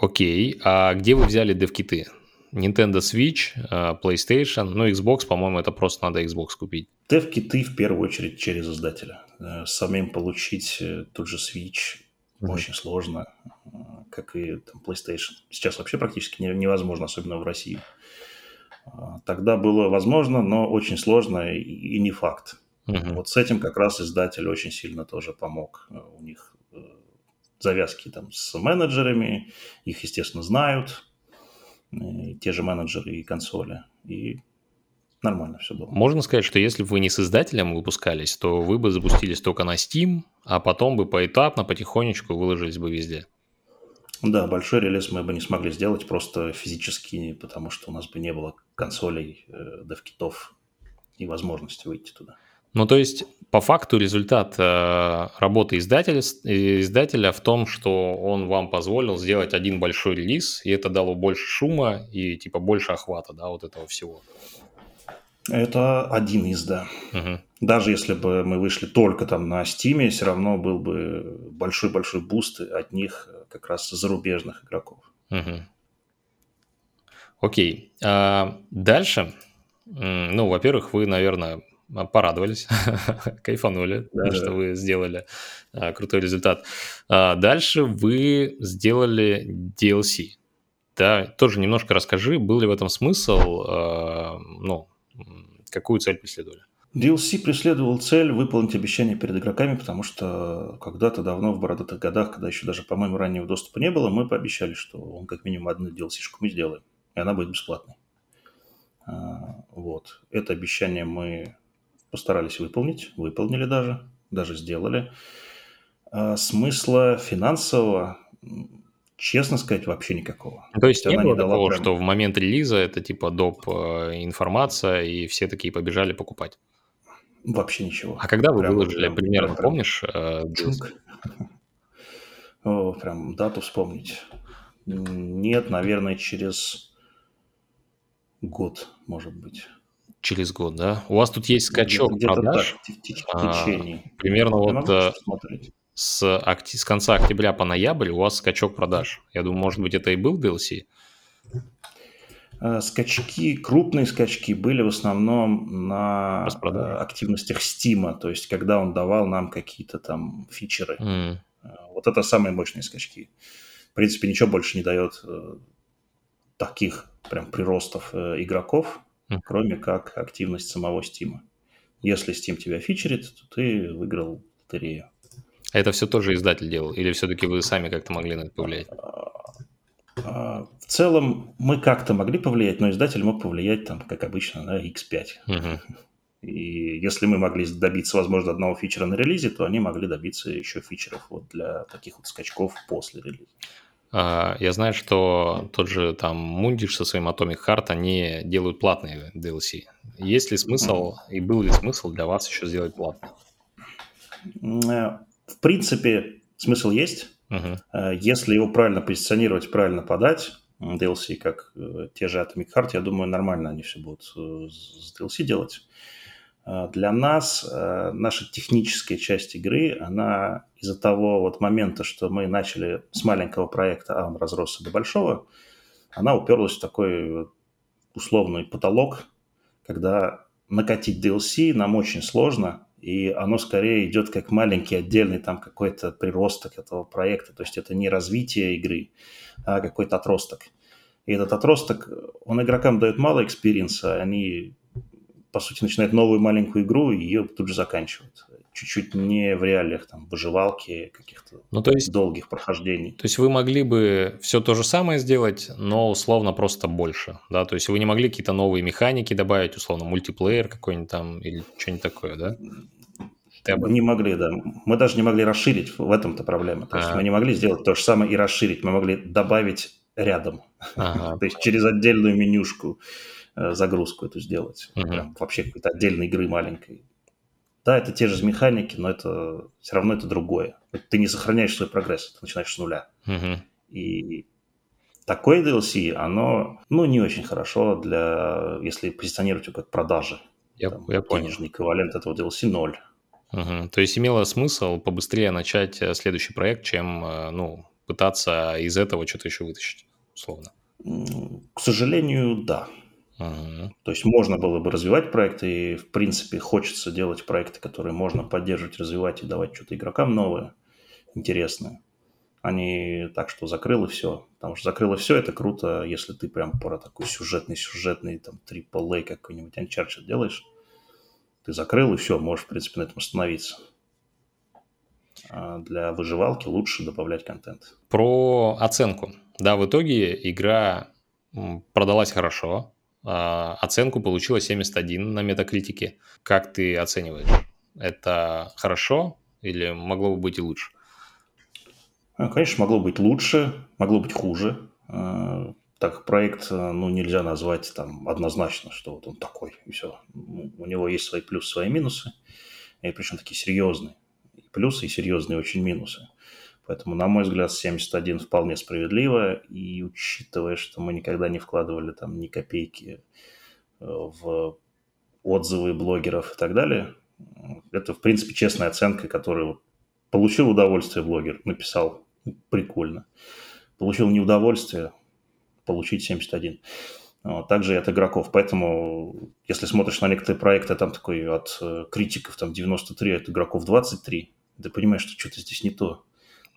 Speaker 2: Окей, а где вы взяли девкиты? Nintendo Switch, э, PlayStation, ну Xbox, по-моему, это просто надо Xbox купить.
Speaker 3: Девкиты в первую очередь через издателя. Э, самим получить тот же Switch uh-huh. очень сложно, как и там, PlayStation. Сейчас вообще практически невозможно, особенно в России. А, тогда было возможно, но очень сложно и, не факт. Угу. Вот с этим как раз издатель очень сильно тоже помог. Э, у них э, завязки там с менеджерами, их, естественно, знают, и те же менеджеры и консоли. И нормально все было.
Speaker 2: Можно сказать, что если бы вы не с издателем выпускались, то вы бы запустились только на Steam, а потом бы поэтапно, потихонечку выложились бы везде.
Speaker 3: Да, большой релиз мы бы не смогли сделать просто физически, потому что у нас бы не было консолей, э, девкитов и возможности выйти туда.
Speaker 2: Ну, то есть, по факту результат э, работы издателя, издателя в том, что он вам позволил сделать один большой релиз, и это дало больше шума и типа больше охвата, да, вот этого всего.
Speaker 3: Это один из, да. Угу. Даже если бы мы вышли только там на Steam, все равно был бы большой-большой буст от них как раз зарубежных игроков. Угу.
Speaker 2: Окей. А дальше, ну, во-первых, вы, наверное, порадовались, <laughs> кайфанули, да, что вы сделали а, крутой результат. А дальше вы сделали DLC. Да, тоже немножко расскажи, был ли в этом смысл, а, ну, какую цель преследовали?
Speaker 3: DLC преследовал цель выполнить обещание перед игроками, потому что когда-то давно, в бородатых годах, когда еще даже, по-моему, раннего доступа не было, мы пообещали, что он как минимум одну DLC-шку мы сделаем, и она будет бесплатной. А, вот. Это обещание мы постарались выполнить, выполнили даже, даже сделали. А смысла финансового, честно сказать, вообще никакого.
Speaker 2: То есть не было не такого, прям... что в момент релиза это типа доп. Э, информация, и все такие побежали покупать?
Speaker 3: Вообще ничего.
Speaker 2: А когда вы прям, выложили, прям, примерно прям, помнишь? Э, <laughs>
Speaker 3: О, прям дату вспомнить. Нет, наверное, через год, может быть.
Speaker 2: Через год, да? У вас тут есть скачок где продаж? Так, в, в, а, примерно Я вот э, с, окт... с конца октября по ноябрь у вас скачок продаж. Я думаю, может быть, это и был DLC?
Speaker 3: Э, скачки, крупные скачки были в основном на э, активностях Steam, то есть когда он давал нам какие-то там фичеры. Mm. Вот это самые мощные скачки. В принципе, ничего больше не дает таких прям приростов игроков, mm. кроме как активность самого Steam. Если Steam тебя фичерит, то ты выиграл лотерею.
Speaker 2: А это все тоже издатель делал? Или все-таки вы сами как-то могли на это повлиять?
Speaker 3: А, в целом мы как-то могли повлиять, но издатель мог повлиять, там, как обычно, на X5. Угу. И если мы могли добиться, возможно, одного фичера на релизе, то они могли добиться еще фичеров вот для таких вот скачков после релиза.
Speaker 2: А, я знаю, что тот же там Мундиш со своим Atomic Heart, они делают платные DLC. Есть ли смысл и был ли смысл для вас еще сделать платный?
Speaker 3: В принципе, смысл есть. Uh-huh. Если его правильно позиционировать, правильно подать, DLC, как э, те же Atomic Heart, я думаю, нормально они все будут э, с DLC делать. Для нас наша техническая часть игры, она из-за того вот момента, что мы начали с маленького проекта, а он разросся до большого, она уперлась в такой условный потолок, когда накатить DLC нам очень сложно, и оно скорее идет как маленький отдельный там какой-то приросток этого проекта, то есть это не развитие игры, а какой-то отросток. И этот отросток, он игрокам дает мало экспириенса, они, по сути, начинают новую маленькую игру и ее тут же заканчивают. Чуть-чуть не в реалиях там выживалки, каких-то ну, то есть, долгих прохождений.
Speaker 2: То есть вы могли бы все то же самое сделать, но условно просто больше, да? То есть вы не могли какие-то новые механики добавить, условно, мультиплеер какой-нибудь там или что-нибудь такое, да?
Speaker 3: Не могли, да. Мы даже не могли расширить, в этом-то проблема. То есть мы не могли сделать то же самое и расширить, мы могли добавить рядом. <laughs> То есть через отдельную менюшку э, загрузку эту сделать. Угу. Вообще какой-то отдельной игры маленькой. Да, это те же механики, но это все равно это другое. Ты не сохраняешь свой прогресс, ты начинаешь с нуля. Угу. И такое DLC, оно, ну, не очень хорошо для, если позиционировать его как продажи.
Speaker 2: Я, Там, я понял.
Speaker 3: Денежный эквивалент этого DLC ноль.
Speaker 2: Угу. То есть имело смысл побыстрее начать э, следующий проект, чем э, ну, пытаться из этого что-то еще вытащить, условно.
Speaker 3: К сожалению, да. Угу. То есть можно было бы развивать проекты, и в принципе хочется делать проекты, которые можно поддерживать, развивать и давать что-то игрокам новое, интересное. А не так, что закрыл и все. Потому что закрыл и все, это круто, если ты прям про такой сюжетный-сюжетный там AAA какой-нибудь Uncharted делаешь ты закрыл, и все, можешь, в принципе, на этом остановиться. А для выживалки лучше добавлять контент.
Speaker 2: Про оценку. Да, в итоге игра продалась хорошо. А оценку получила 71 на метакритике. Как ты оцениваешь? Это хорошо или могло бы быть и лучше?
Speaker 3: А, конечно, могло быть лучше, могло быть хуже. А, так проект, ну, нельзя назвать там однозначно, что вот он такой, и все. У него есть свои плюсы, свои минусы, и причем такие серьезные. И плюсы, и серьезные очень минусы. Поэтому, на мой взгляд, 71 вполне справедливо, и учитывая, что мы никогда не вкладывали там ни копейки э, в отзывы блогеров и так далее, это, в принципе, честная оценка, которую получил удовольствие блогер, написал прикольно. Получил неудовольствие, получить 71. Также и от игроков. Поэтому, если смотришь на некоторые проекты, там такой от э, критиков там 93, от игроков 23, ты понимаешь, что что-то здесь не то.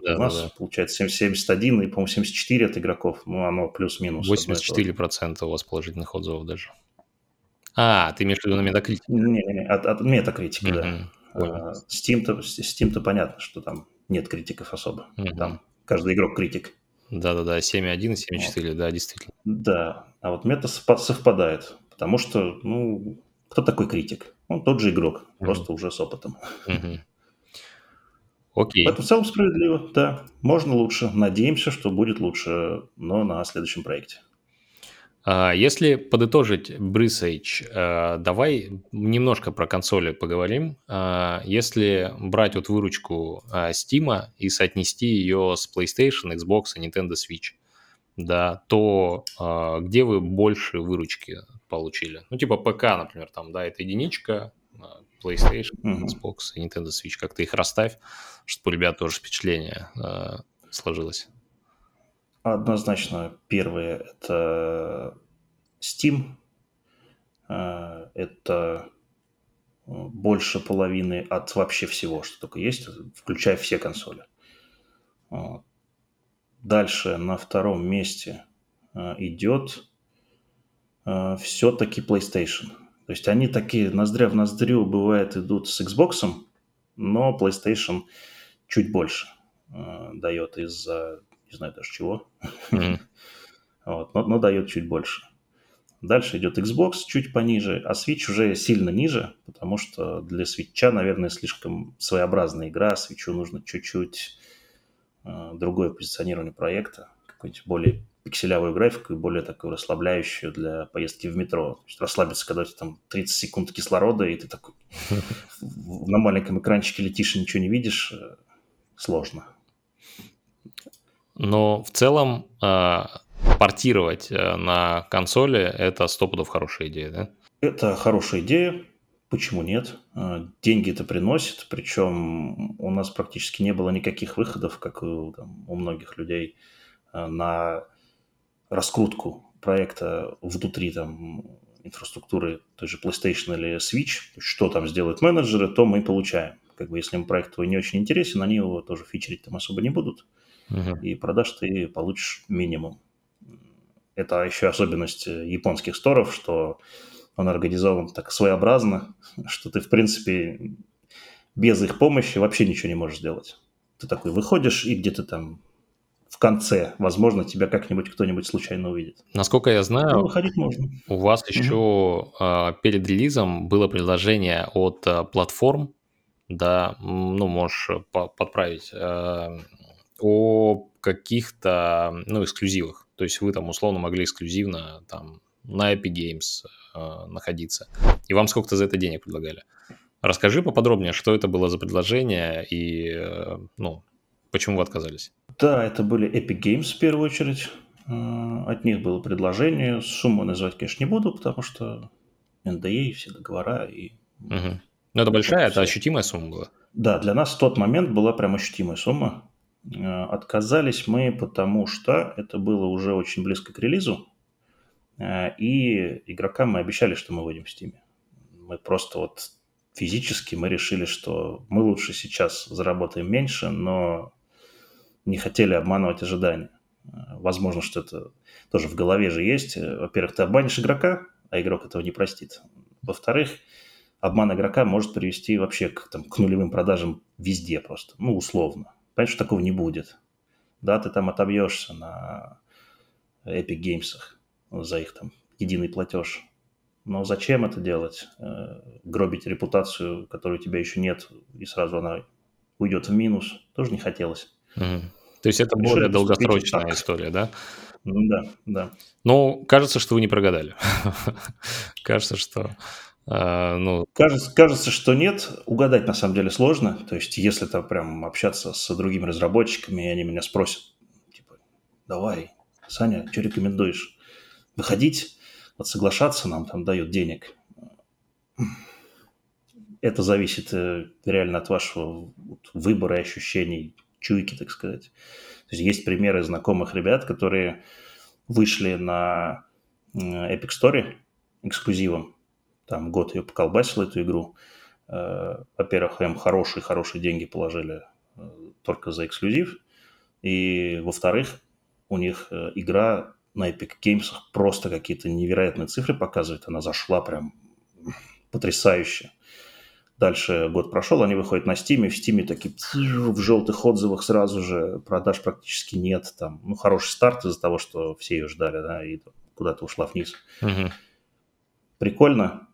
Speaker 3: Да, У нас да. получается 71 и, по-моему, 74 от игроков. Ну, оно плюс-минус.
Speaker 2: 84% у вас положительных отзывов даже. А, ты имеешь в виду на Metacritic?
Speaker 3: Не-не-не, от, от Metacritic, угу. да. А, Steam-то, Steam-то понятно, что там нет критиков особо. Угу. Там каждый игрок критик.
Speaker 2: Да-да-да, 7.1 и 7.4, вот. да, действительно.
Speaker 3: Да, а вот мета совпадает, потому что, ну, кто такой критик? Он тот же игрок, угу. просто уже с опытом.
Speaker 2: Угу. Окей.
Speaker 3: Это в целом справедливо, да. Можно лучше. Надеемся, что будет лучше, но на следующем проекте.
Speaker 2: А, если подытожить Брисейдж, давай немножко про консоли поговорим. А, если брать вот выручку Steam а, и соотнести ее с PlayStation, Xbox и Nintendo Switch, да, то где вы больше выручки получили? Ну, типа ПК, например, там, да, это единичка, PlayStation, Xbox и Nintendo Switch. Как-то их расставь, чтобы у ребят тоже впечатление сложилось.
Speaker 3: Однозначно первое – это Steam. А, это больше половины от вообще всего, что только есть, включая все консоли. Дальше на втором месте а, идет все-таки PlayStation. То есть они такие ноздря в ноздрю, бывает, идут с Xbox, но PlayStation чуть больше дает из-за не знаю даже чего. Mm-hmm. <laughs> вот, но, но дает чуть больше. Дальше идет Xbox чуть пониже, а Switch уже сильно ниже, потому что для Switch, наверное, слишком своеобразная игра. Switch нужно чуть-чуть э, другое позиционирование проекта, какую-нибудь более пикселявую графику и более такую расслабляющую для поездки в метро. То есть расслабиться, когда у тебя там 30 секунд кислорода, и ты такой на маленьком экранчике летишь и ничего не видишь, э, сложно.
Speaker 2: Но в целом э, портировать э, на консоли – это сто пудов хорошая идея, да?
Speaker 3: Это хорошая идея. Почему нет? Деньги это приносит, причем у нас практически не было никаких выходов, как у, там, у многих людей, на раскрутку проекта внутри там, инфраструктуры той же PlayStation или Switch. Что там сделают менеджеры, то мы получаем. Как бы если им проект твой не очень интересен, они его тоже фичерить там особо не будут угу. и продаж ты получишь минимум. Это еще особенность э, японских сторов, что он организован так своеобразно, <laughs> что ты, в принципе, без их помощи вообще ничего не можешь сделать. Ты такой выходишь, и где-то там в конце, возможно, тебя как-нибудь кто-нибудь случайно увидит.
Speaker 2: Насколько я знаю, ну, выходить можно. у вас еще угу. э, перед релизом было предложение от э, платформ, да, ну, можешь подправить, э, о каких-то, ну, эксклюзивах. То есть вы там условно могли эксклюзивно там на Epic Games э, находиться. И вам сколько-то за это денег предлагали. Расскажи поподробнее, что это было за предложение и, э, ну, почему вы отказались.
Speaker 3: Да, это были Epic Games в первую очередь. От них было предложение. Сумму называть, конечно, не буду, потому что NDA, все договора и...
Speaker 2: Угу. Ну, это большая, это ощутимая сумма была?
Speaker 3: Да, для нас в тот момент была прям ощутимая сумма. Э, отказались мы, потому что это было уже очень близко к релизу, э, и игрокам мы обещали, что мы выйдем в Steam. Мы просто вот физически мы решили, что мы лучше сейчас заработаем меньше, но не хотели обманывать ожидания. Возможно, что это тоже в голове же есть. Во-первых, ты обманешь игрока, а игрок этого не простит. Во-вторых, обман игрока может привести вообще к, там, к нулевым продажам везде просто, ну, условно. Понятно, что такого не будет. Да, ты там отобьешься на Epic Games за их там единый платеж. Но зачем это делать? Э, гробить репутацию, которой у тебя еще нет, и сразу она уйдет в минус, тоже не хотелось.
Speaker 2: Угу. То есть это более долгосрочная история, да?
Speaker 3: Да, да.
Speaker 2: Ну, кажется, что вы не прогадали. <laughs> кажется, что
Speaker 3: а, ну... кажется, кажется, что нет. Угадать на самом деле сложно. То есть, если там прям общаться с другими разработчиками, и они меня спросят, типа, давай, Саня, что рекомендуешь? Выходить, вот соглашаться нам там дают денег. Это зависит э, реально от вашего выбора и ощущений, чуйки, так сказать. То есть, есть примеры знакомых ребят, которые вышли на Epic Story эксклюзивом, там год ее поколбасил, эту игру. Э, во-первых, им хорошие-хорошие деньги положили э, только за эксклюзив. И, во-вторых, у них э, игра на Epic Games просто какие-то невероятные цифры показывает. Она зашла прям потрясающе. Дальше год прошел, они выходят на Стиме, в Стиме такие в желтых отзывах сразу же, продаж практически нет. Там, ну, хороший старт из-за того, что все ее ждали, да, и куда-то ушла вниз. Прикольно?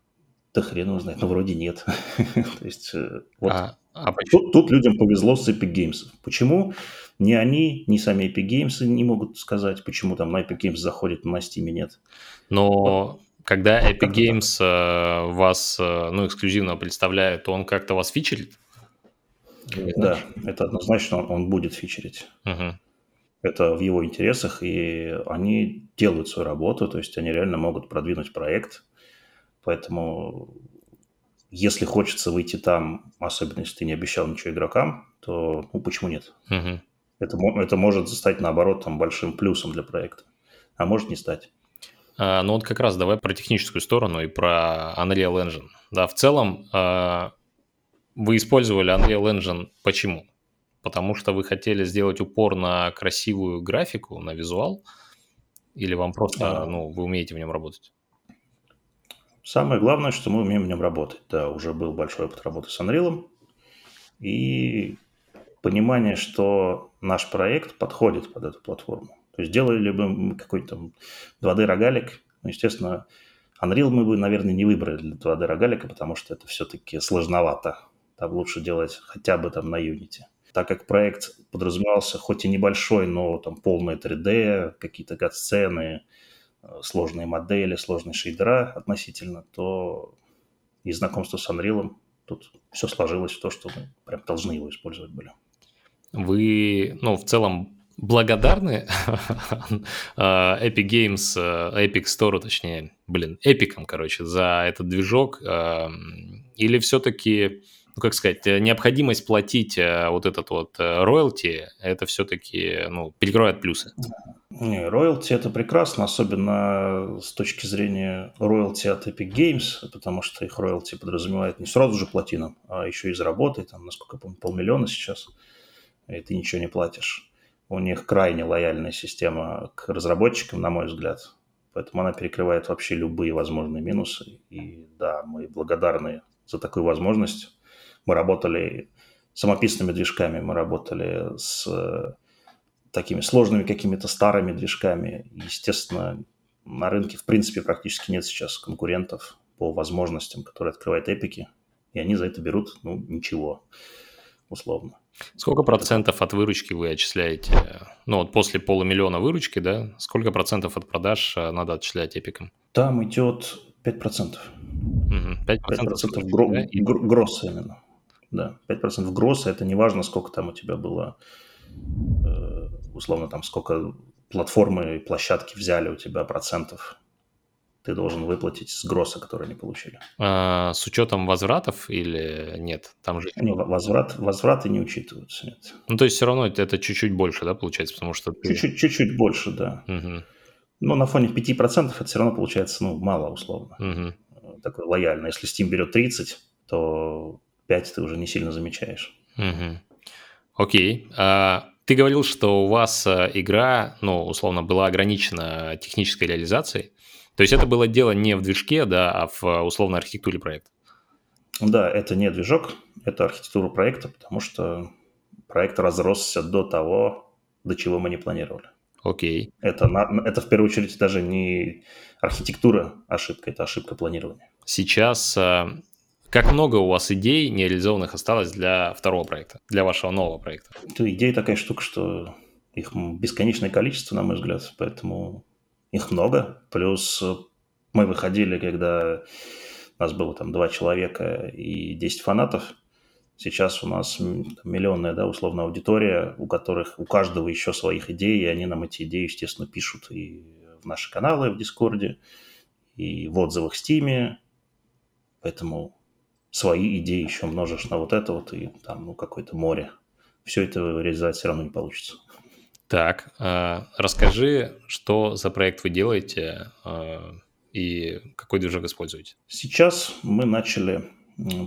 Speaker 3: Да хрен его знает, но вроде нет. <laughs> То есть э, вот
Speaker 2: А, а
Speaker 3: тут, тут людям повезло с Epic Games. Почему ни они, ни сами Epic Games не могут сказать, почему там на Epic Games заходит, на Steam нет.
Speaker 2: Но когда Epic Games э, вас, э, ну, эксклюзивно представляет, то он как-то вас фичерит? Или
Speaker 3: Да,
Speaker 2: знаешь?
Speaker 3: это однозначно он, он будет фичерить.
Speaker 2: Мгм.
Speaker 3: Это в его интересах, и они делают свою работу, то есть они реально могут продвинуть проект. Поэтому если хочется выйти там, особенно если ты не обещал ничего игрокам, то ну, почему нет?
Speaker 2: Мгм.
Speaker 3: Это, это может стать, наоборот, там, большим плюсом для проекта. А может не стать.
Speaker 2: А, Ну вот как раз давай про техническую сторону и про Unreal Engine. Да, в целом а, вы использовали Unreal Engine почему? Потому что вы хотели сделать упор на красивую графику, на визуал? Или вам просто,
Speaker 3: А.
Speaker 2: ну, вы умеете в нем работать?
Speaker 3: Самое главное, что мы умеем в нем работать. Да, уже был большой опыт работы с Unreal. И понимание, что наш проект подходит под эту платформу. То есть делали бы какой-то там 2D рогалик, ну, естественно, Unreal мы бы, наверное, не выбрали для 2D рогалика, потому что это все-таки сложновато. Там лучше делать хотя бы там на Unity. Так как проект подразумевался хоть и небольшой, но там полное 3D, какие-то гад-сцены, э, сложные модели, сложные шейдера относительно, то и знакомство с Unreal тут все сложилось в то, что мы прям должны его использовать были.
Speaker 2: Вы, ну, в целом благодарны э, <laughs> Epic Games, э, Epic Store, точнее, блин, Эпиком, короче, за этот движок? эм, Или все-таки, ну, как сказать, э, необходимость платить э, вот этот вот роялти, это все-таки, ну, перекрывает плюсы?
Speaker 3: Не, роялти это прекрасно, особенно с точки зрения роялти от Epic Games, потому что их роялти подразумевает не сразу же платину, а еще и за работой, там, насколько я помню, полмиллиона сейчас, и ты ничего не платишь. У них крайне лояльная система к разработчикам, на мой взгляд, поэтому она перекрывает вообще любые возможные минусы. И да, мы благодарны за такую возможность. Мы работали самописными движками, мы работали с э, такими сложными какими-то старыми движками. Естественно, на рынке, в принципе, практически нет сейчас конкурентов по возможностям, которые открывают эпики, и они за это берут, ну, ничего, условно.
Speaker 2: Сколько процентов от выручки вы отчисляете? Ну, вот после полумиллиона выручки, да, сколько процентов от продаж э, надо отчислять эпиком?
Speaker 3: Там идет 5%.
Speaker 2: Мгм, 5%
Speaker 3: 5%
Speaker 2: выручки,
Speaker 3: гро-
Speaker 2: да,
Speaker 3: гр- гросса именно. Да, 5% гросса, это не важно, сколько там у тебя было, э, условно, там, сколько платформы и площадки взяли у тебя процентов. Ты должен выплатить с гросса, который они получили.
Speaker 2: А, с учетом возвратов или нет? Там же...
Speaker 3: Не, возврат, возвраты не учитываются, нет.
Speaker 2: Ну, то есть все равно это, чуть-чуть больше, да, получается, потому что ты...
Speaker 3: Чуть-чуть, чуть-чуть больше, да.
Speaker 2: Мгм,
Speaker 3: Но на фоне 5% это все равно получается, ну, мало условно.
Speaker 2: мгм.
Speaker 3: Такой лояльно. Если Steam берет 30, то 5 ты уже не сильно замечаешь.
Speaker 2: Мгм. Окей. А, ты говорил, что у вас а, игра, ну, условно, была ограничена технической реализацией. То есть это было дело не в движке, да, а в а, условной архитектуре проекта.
Speaker 3: Да, это не движок, это архитектура проекта, потому что проект разросся до того, до чего мы не планировали.
Speaker 2: Окей.
Speaker 3: Это, на- это в первую очередь даже не архитектура ошибка, это ошибка планирования.
Speaker 2: Сейчас а, как много у вас идей нереализованных осталось для второго проекта, для вашего нового проекта?
Speaker 3: Идея такая штука, что их бесконечное количество, на мой взгляд, поэтому их много. Плюс э, мы выходили, когда нас было там два человека и 10 фанатов. Сейчас у нас миллионная, да, условно, аудитория, у которых, у каждого еще своих идей, и они нам эти идеи, естественно, пишут и в наши каналы в Дискорде, и в отзывах в Стиме. Поэтому свои идеи еще множишь на вот это вот, и там, ну, какое-то море. Все это реализовать все равно не получится.
Speaker 2: Так, а, расскажи, что за проект вы делаете а, и какой движок используете?
Speaker 3: Сейчас мы начали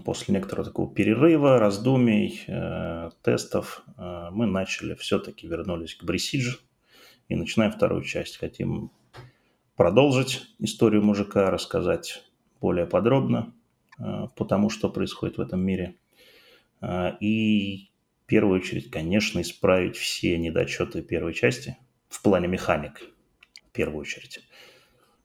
Speaker 3: после некоторого такого перерыва, раздумий, э, тестов, э, мы начали все-таки вернулись к Брисидж и начинаем вторую часть. Хотим продолжить историю мужика, рассказать более подробно по тому, что происходит в этом мире. И в первую очередь, конечно, исправить все недочеты первой части в плане механик, в первую очередь.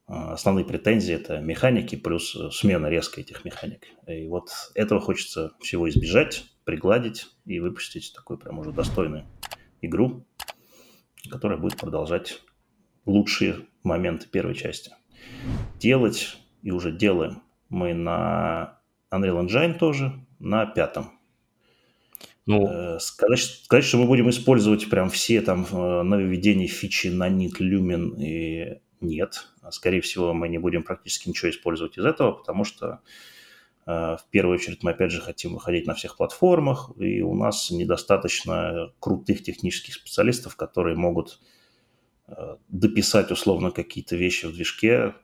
Speaker 3: Основные претензии – это механики плюс смена резко этих механик. И вот этого хочется всего избежать, пригладить и выпустить такую прям уже достойную игру, которая будет продолжать лучшие моменты первой части. Делать, и уже делаем, мы на Unreal Engine тоже, на пятом. Ну, э, сказать, сказать, что мы будем использовать прям все там э, нововведения фичи на Nit, Lumen и нет. Скорее всего, мы не будем практически ничего использовать из этого, потому что э, в первую очередь мы опять же хотим выходить на всех платформах, и у нас недостаточно крутых технических специалистов, которые могут дописать условно какие-то вещи в движке,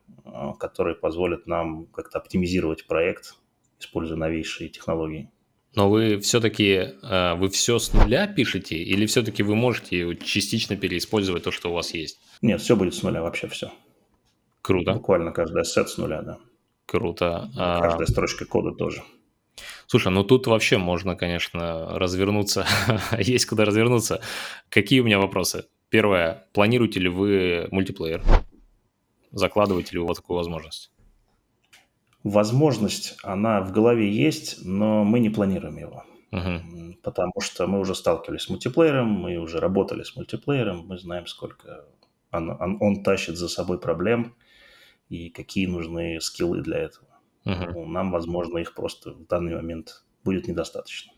Speaker 3: которые позволят нам как-то оптимизировать проект, используя новейшие технологии.
Speaker 2: Но вы все-таки э, вы все с нуля пишете, или все-таки вы можете частично переиспользовать то, что у вас есть?
Speaker 3: Нет, все будет с нуля, вообще все.
Speaker 2: Круто.
Speaker 3: Буквально каждый ассет с нуля, да.
Speaker 2: Круто.
Speaker 3: А каждая строчка кода тоже.
Speaker 2: Слушай, ну тут вообще можно, конечно, развернуться. <laughs> есть куда развернуться. Какие у меня вопросы? Первое. Планируете ли вы мультиплеер? Закладываете ли вы вот такую возможность?
Speaker 3: Возможность, она в голове есть, но мы не планируем его. Uh-huh. Потому что мы уже сталкивались с мультиплеером, мы уже работали с мультиплеером, мы знаем, сколько он, он, он тащит за собой проблем и какие нужны скиллы для этого. Uh-huh. нам, возможно, их просто в данный момент будет недостаточно.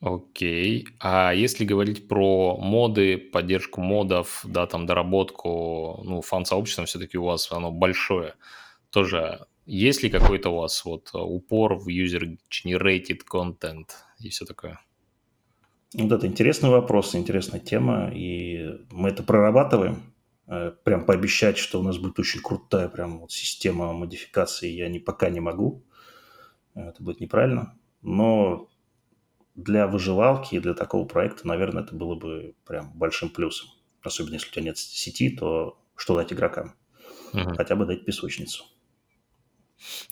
Speaker 2: Окей. А если говорить про моды, поддержку модов, да, там доработку, ну, фан-сообщество все-таки у вас оно большое. Тоже есть ли какой-то у вас вот э, упор в user-generated content и все такое?
Speaker 3: Вот это интересный вопрос, интересная тема, и мы это прорабатываем. Э, прям пообещать, что у нас будет очень крутая прям вот система модификации, я не, пока не могу. Это будет неправильно. Но для выживалки и для такого проекта, наверное, это было бы прям большим плюсом. Особенно если у тебя нет сети, то что дать игрокам? Угу. Хотя бы дать песочницу.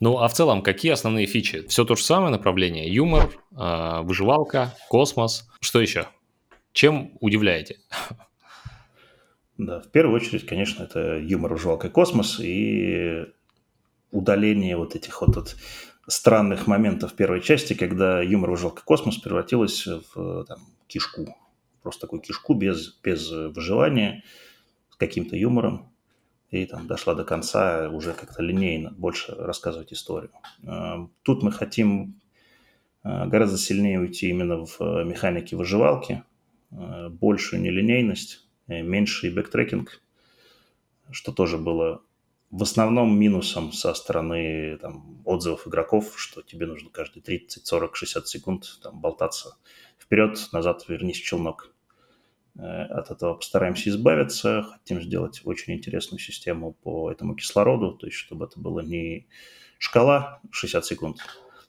Speaker 2: Ну, а в целом, какие основные фичи? Все то же самое направление? Юмор, э, выживалка, космос. Что еще? Чем удивляете?
Speaker 3: Да, в первую очередь, конечно, это юмор, выживалка и космос, и удаление вот этих вот, вот странных моментов первой части, когда юмор, выживалка, космос превратилась в там, кишку. Просто такую кишку без, без выживания, с каким-то юмором и там дошла до конца уже как-то линейно больше рассказывать историю. Э, тут мы хотим э, гораздо сильнее уйти именно в э, механике выживалки, большую нелинейность, меньший бэктрекинг, что тоже было в основном минусом со стороны там, отзывов игроков, что тебе нужно каждые 30, 40, 60 секунд там, болтаться вперед, назад, вернись в челнок. Э, от этого постараемся избавиться. Хотим сделать очень интересную систему по этому кислороду, то есть чтобы это было не шкала 60 секунд,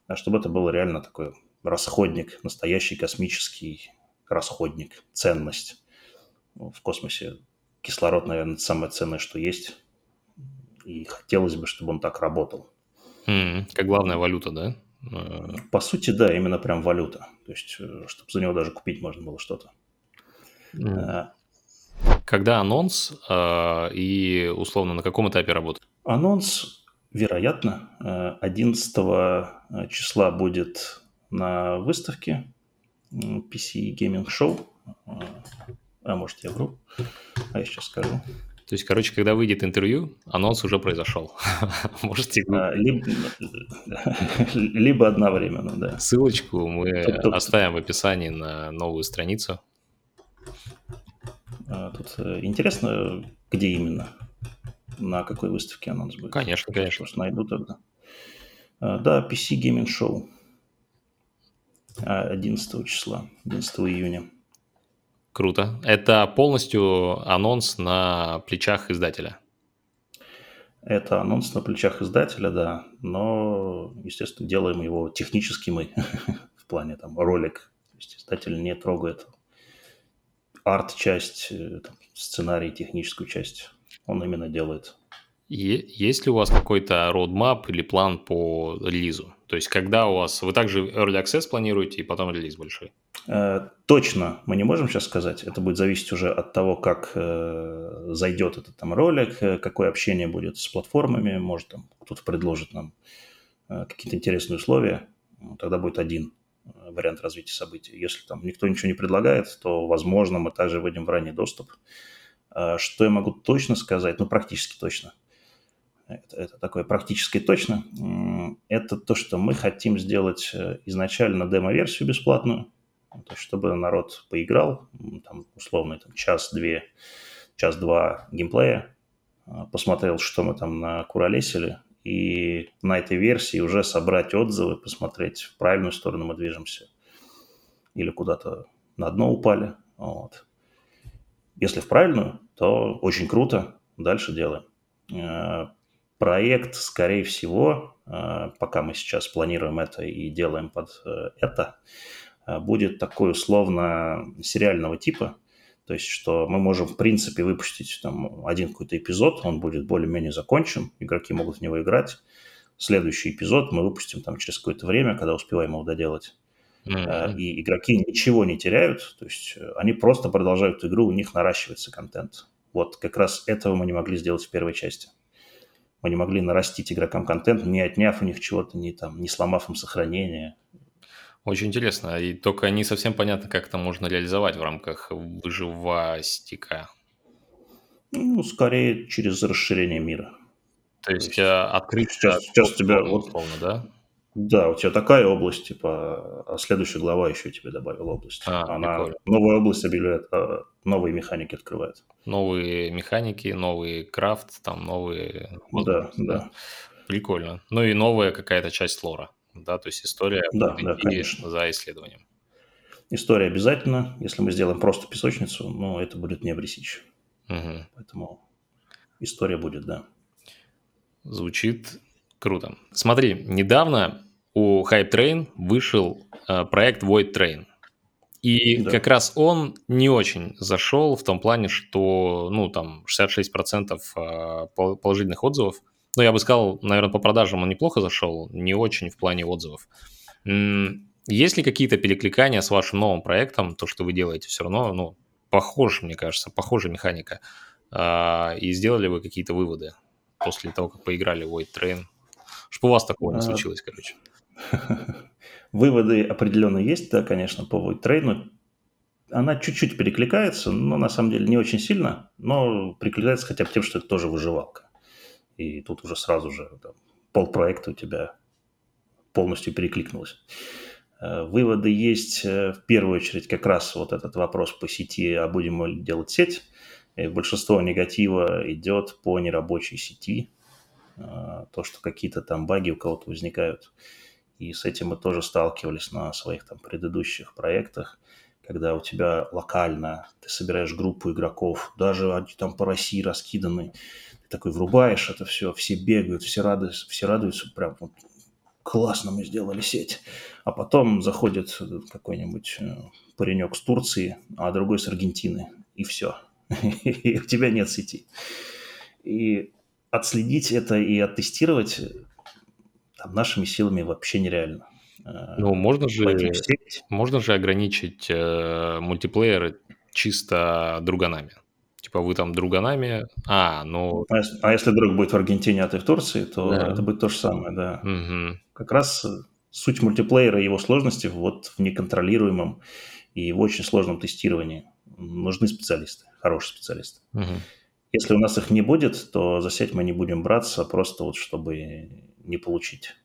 Speaker 3: а чтобы это было реально такой расходник, настоящий космический расходник, ценность. В космосе кислород, наверное, самое ценное, что есть. И хотелось бы, чтобы он так работал.
Speaker 2: Mm, как главная валюта, да?
Speaker 3: По сути, да, именно прям валюта. То есть, э, чтобы за него даже купить можно было что-то.
Speaker 2: Когда анонс э, и условно на каком этапе работы?
Speaker 3: Анонс, вероятно, 11 э, числа будет на выставке PC Gaming Show. А может, я вру? А я сейчас скажу.
Speaker 2: То есть, короче, когда выйдет интервью, анонс уже произошел. <laughs> Можете...
Speaker 3: А, либо, либо одновременно, да.
Speaker 2: Ссылочку мы оставим в описании на новую страницу
Speaker 3: тут э, интересно, где именно, на какой выставке анонс будет.
Speaker 2: Конечно, конечно.
Speaker 3: Просто найду тогда. А, да, PC Gaming Show 11 числа, 11 июня.
Speaker 2: Круто. Это полностью анонс на плечах издателя.
Speaker 3: Это анонс на плечах издателя, да, но, естественно, делаем его технически мы, <laughs> в плане там ролик. То есть издатель не трогает арт-часть, э, сценарий, техническую часть. Он именно делает
Speaker 2: Есть ли у вас какой-то roadmap или план по релизу? То есть, когда у вас... Вы также Early Access планируете и потом релиз большой?
Speaker 3: Э, точно мы не можем сейчас сказать. Это будет зависеть уже от того, как э, зайдет этот там ролик, какое общение будет с платформами. Может, там кто-то предложит нам э, какие-то интересные условия. Тогда будет один вариант развития событий. Если там никто ничего не предлагает, то, возможно, мы также выйдем в ранний доступ. Э, что я могу точно сказать? Ну, практически точно – это, это такое практически точно, это то, что мы хотим сделать э, изначально демо-версию бесплатную, то есть чтобы народ поиграл, там, условно, там, час-две, час-два геймплея, посмотрел, что мы там накуролесили, и на этой версии уже собрать отзывы, посмотреть, в правильную сторону мы движемся или куда-то на дно упали. Вот. Если в правильную, то очень круто, дальше делаем. Э, проект, скорее всего, э, пока мы сейчас планируем это и делаем под э, это, будет такой условно сериального типа, то есть, что мы можем, в принципе, выпустить там один какой-то эпизод, он будет более-менее закончен, игроки могут в него играть. Следующий эпизод мы выпустим там через какое-то время, когда успеваем его доделать. Mm-hmm. И игроки ничего не теряют, то есть они просто продолжают игру, у них наращивается контент. Вот как раз этого мы не могли сделать в первой части мы не могли нарастить игрокам контент, не отняв у них чего-то, не, там, не сломав им сохранение.
Speaker 2: Очень интересно. И только не совсем понятно, как это можно реализовать в рамках выживастика.
Speaker 3: Ну, скорее через расширение мира.
Speaker 2: То есть, То есть э, открыть
Speaker 3: сейчас, сейчас тебя вот,
Speaker 2: условно, да?
Speaker 3: Да, у тебя такая область, типа, а следующая глава еще тебе добавила область. А, Она прикольно. новая область объявляет, а новые механики открывает.
Speaker 2: Новые механики, новый крафт, там новые...
Speaker 3: Да, да.
Speaker 2: Прикольно. Ну и новая какая-то часть лора, да, то есть история
Speaker 3: да, да, конечно.
Speaker 2: за исследованием.
Speaker 3: История обязательно. Если мы сделаем просто песочницу, ну, это будет не обресич.
Speaker 2: Угу.
Speaker 3: Поэтому история будет, да.
Speaker 2: Звучит Круто. Смотри, недавно у Hype Train вышел э, проект Void Train. И да. как раз он не очень зашел в том плане, что, ну, там, 66% э, положительных отзывов. Ну, я бы сказал, наверное, по продажам он неплохо зашел, не очень в плане отзывов. Есть ли какие-то перекликания с вашим новым проектом, то, что вы делаете все равно, ну, похож, мне кажется, похожая механика. А, и сделали вы какие-то выводы после того, как поиграли в Void Train? Чтобы у вас такого не а, случилось, короче. <laughs>
Speaker 3: Выводы определенно есть, да, конечно, по Void Train. Она чуть-чуть перекликается, но на самом деле не очень сильно, но перекликается хотя бы тем, что это тоже выживалка. И тут уже сразу же там, полпроекта у тебя полностью перекликнулось. Э, выводы есть э, в первую очередь как раз вот этот вопрос по сети, а будем ли делать сеть. И большинство негатива идет по нерабочей сети, а, то, что какие-то там баги у кого-то возникают. И с этим мы тоже сталкивались на своих там предыдущих проектах, когда у тебя локально ты собираешь группу игроков, даже они там по России раскиданы, такой врубаешь это все, все бегают, все радуются, все радуются, прям вот классно мы сделали сеть. А потом заходит какой-нибудь э, паренек с Турции, а другой с Аргентины, и все. <laughs> И у тебя нет сети. И отследить это и оттестировать там, нашими силами вообще нереально.
Speaker 2: Э, ну, можно же, можно же ограничить э, мультиплееры чисто друганами. Типа вы там друганами, а, ну...
Speaker 3: А если, а если друг будет в Аргентине, а ты в Турции, то да. это будет то же самое, да.
Speaker 2: Угу.
Speaker 3: Как раз суть мультиплеера и его сложности вот в неконтролируемом и в очень сложном тестировании. Нужны специалисты, хорошие специалисты.
Speaker 2: Угу.
Speaker 3: Если у нас их не будет, то за сеть мы не будем браться, просто вот чтобы не получить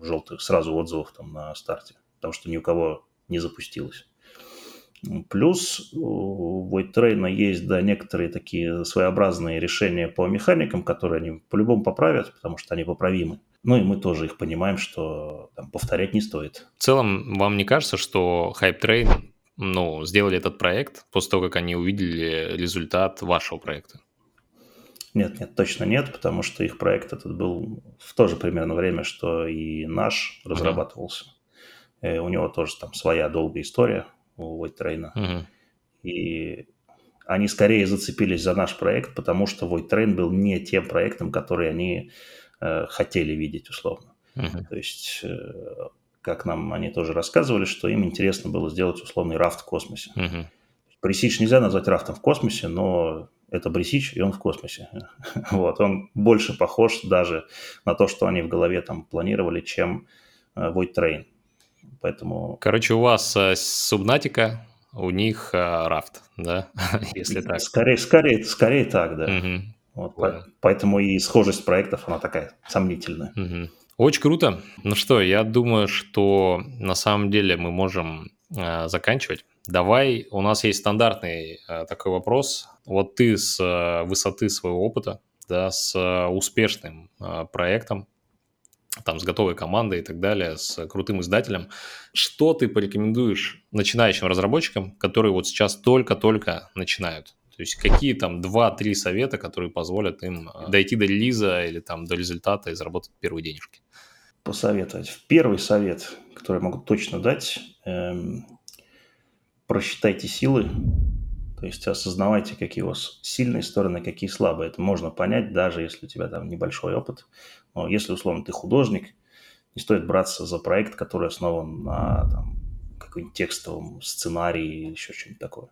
Speaker 3: желтых сразу отзывов там на старте, потому что ни у кого не запустилось. Плюс у Void есть, да, некоторые такие своеобразные решения по механикам, которые они по-любому поправят, потому что они поправимы. Ну и мы тоже их понимаем, что там, повторять не стоит.
Speaker 2: В целом, вам не кажется, что Hype Train ну, сделали этот проект после того, как они увидели результат вашего проекта?
Speaker 3: Нет, нет, точно нет, потому что их проект этот был в то же примерно время, что и наш разрабатывался. Uh-huh. И у него тоже там своя долгая история у Войтрейна.
Speaker 2: Uh-huh.
Speaker 3: И они скорее зацепились за наш проект, потому что Train был не тем проектом, который они э, хотели видеть, условно. Uh-huh. То есть, э, как нам они тоже рассказывали, что им интересно было сделать условный рафт в космосе. Uh-huh. Брисич нельзя назвать рафтом в космосе, но это Брисич, и он в космосе. <laughs> вот, он больше похож даже на то, что они в голове там планировали, чем э, Void Train. Поэтому...
Speaker 2: Короче, у вас э, субнатика, у них э, рафт, да? <laughs> Если так.
Speaker 3: Скорее, скорее, скорее так, да. Угу. Вот, по, поэтому и схожесть проектов, она такая сомнительная.
Speaker 2: Угу. Очень круто. Ну что, я думаю, что на самом деле мы можем э, заканчивать. Давай, у нас есть стандартный э, такой вопрос. Вот ты с э, высоты своего опыта, да, с э, успешным э, проектом, там, с готовой командой и так далее, с крутым издателем. Что ты порекомендуешь начинающим разработчикам, которые вот сейчас только-только начинают? То есть какие там 2-3 совета, которые позволят им э, дойти до релиза или там до результата и заработать первые денежки?
Speaker 3: Посоветовать. Первый совет, который я могу точно дать, эм, просчитайте силы, то есть осознавайте, какие у вас сильные стороны, какие слабые. Это можно понять, даже если у тебя там небольшой опыт. Но если, условно, ты художник, не стоит браться за проект, который основан на там, каком-нибудь текстовом сценарии или еще что-нибудь такое.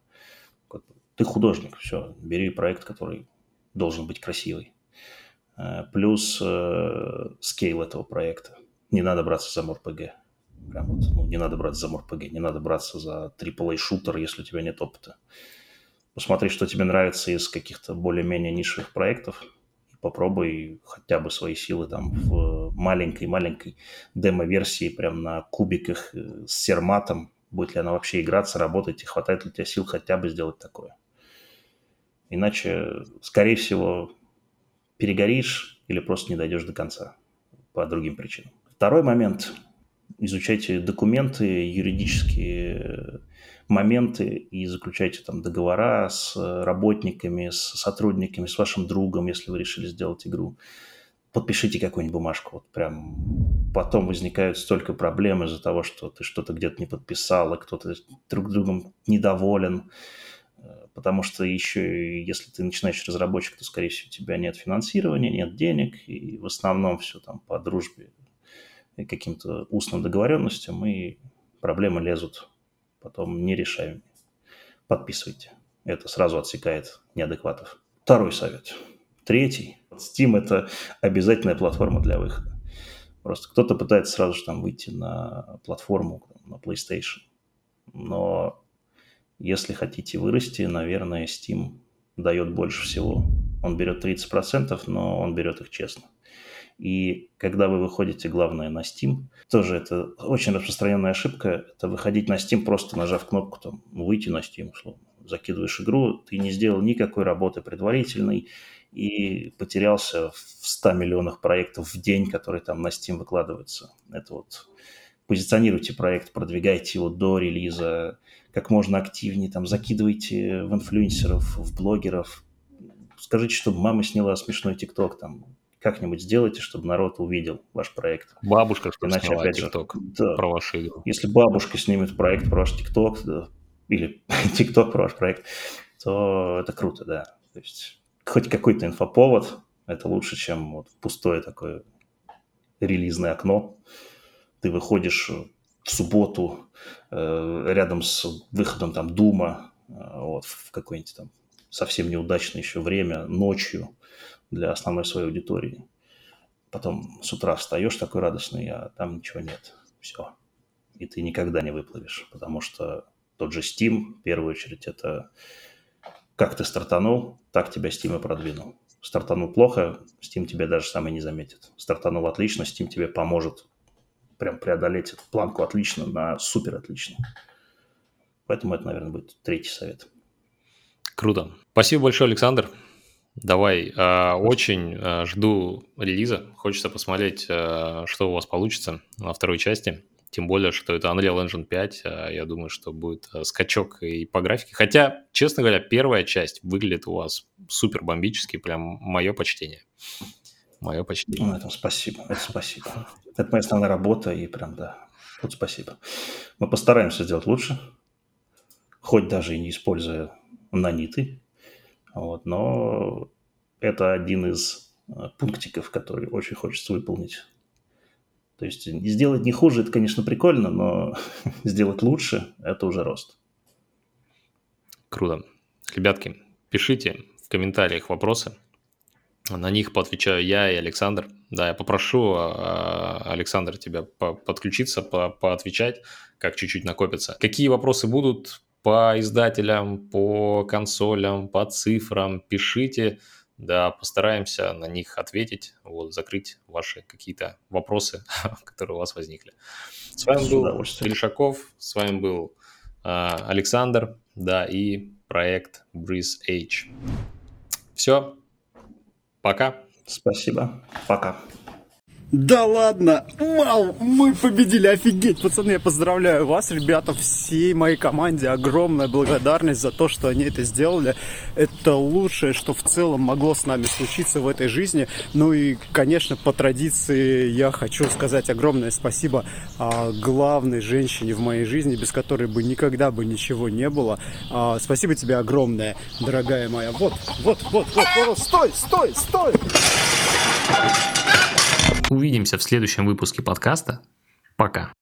Speaker 3: Ты художник, все, бери проект, который должен быть красивый. Э, плюс э, скейл этого проекта. Не надо браться за МРПГ. Прям вот, ну, не надо браться за МРПГ, не надо браться за AAA-шутер, если у тебя нет опыта. Посмотри, что тебе нравится из каких-то более-менее низших проектов, попробуй хотя бы свои силы там в маленькой-маленькой демо-версии, прям на кубиках э, с серматом, будет ли она вообще играться, работать, и хватает ли у тебя сил хотя бы сделать такое. Иначе, скорее всего, перегоришь или просто не дойдешь до конца по другим причинам. Второй момент. Изучайте документы, юридические моменты и заключайте там договора с работниками, с сотрудниками, с вашим другом, если вы решили сделать игру. Подпишите какую-нибудь бумажку. Вот прям потом возникают столько проблем из-за того, что ты что-то где-то не подписал, и кто-то друг другом недоволен потому что еще если ты начинаешь разработчик, то, скорее всего, у тебя нет финансирования, нет денег, и в основном все там по дружбе и каким-то устным договоренностям, и проблемы лезут потом нерешаемые. Подписывайте. Это сразу отсекает неадекватов. Второй совет. Третий. Steam – это обязательная платформа для выхода. Просто кто-то пытается сразу же там выйти на платформу, на PlayStation. Но если хотите вырасти, наверное, Steam дает больше всего. Он берет 30%, но он берет их честно. И когда вы выходите, главное, на Steam, тоже это очень распространенная ошибка, это выходить на Steam, просто нажав кнопку там «выйти на Steam», условно. Закидываешь игру, ты не сделал никакой работы предварительной и потерялся в 100 миллионах проектов в день, которые там на Steam выкладываются. Это вот позиционируйте проект, продвигайте его до релиза, как можно активнее, там, закидывайте в инфлюенсеров, в блогеров, скажите, чтобы мама сняла смешной ТикТок, там, как-нибудь сделайте, чтобы народ увидел ваш проект.
Speaker 2: Бабушка, чтобы Иначе, сняла опять ТикТок да, про вашу игру.
Speaker 3: Если бабушка снимет проект про ваш ТикТок, да, или <laughs> ТикТок про ваш проект, то это круто, да. То есть хоть какой-то инфоповод, это лучше, чем вот пустое такое релизное окно. Ты выходишь в субботу э, рядом с выходом там Дума, э, вот, в какое-нибудь там совсем неудачное еще время, ночью для основной своей аудитории. Потом с утра встаешь такой радостный, а там ничего нет. Все. И ты никогда не выплывешь, потому что тот же Steam, в первую очередь, это как ты стартанул, так тебя Steam и продвинул. Стартанул плохо, Steam тебя даже сам и не заметит. Стартанул отлично, Steam тебе поможет прям преодолеть эту планку отлично на супер отлично. Поэтому это, наверное, будет третий совет.
Speaker 2: Круто. Спасибо большое, Александр. Давай, э, очень э, жду релиза. Хочется посмотреть, э, что у вас получится на второй части. Тем более, что это Unreal Engine 5. Э, я думаю, что будет скачок и по графике. Хотя, честно говоря, первая часть выглядит у вас супер бомбически. Прям мое почтение. Мое почтение.
Speaker 3: Ну, это спасибо. Это спасибо. Это моя основная работа, и прям, да, вот спасибо. Мы постараемся сделать лучше, хоть даже и не используя наниты, Вот, но это один из э, пунктиков, который очень хочется выполнить. То есть сделать не хуже, это, конечно, прикольно, но <laughs> сделать лучше – это уже рост.
Speaker 2: Круто. Ребятки, пишите в комментариях вопросы. На них поотвечаю я и Александр. Да, я попрошу, а, Александр, тебя подключиться, поотвечать, как чуть-чуть накопится. Какие вопросы будут по издателям, по консолям, по цифрам, пишите. Да, постараемся на них ответить, вот, закрыть ваши какие-то вопросы, <laughs> которые у вас возникли. С вами был Гришаков, с вами был э, Александр, да, и проект Breeze H. Все, пока.
Speaker 3: Спасибо, пока.
Speaker 4: Да ладно! Вау! Мы победили! Офигеть! Пацаны, я поздравляю вас, ребята, всей моей команде. Огромная благодарность за то, что они это сделали. Это лучшее, что в целом могло с нами случиться в этой жизни. Ну и, конечно, по традиции я хочу сказать огромное спасибо а, главной женщине в моей жизни, без которой бы никогда бы ничего не было. А, спасибо тебе огромное, дорогая моя. Вот, вот, вот, вот, вот, стой, стой, стой!
Speaker 1: Увидимся в следующем выпуске подкаста. Пока.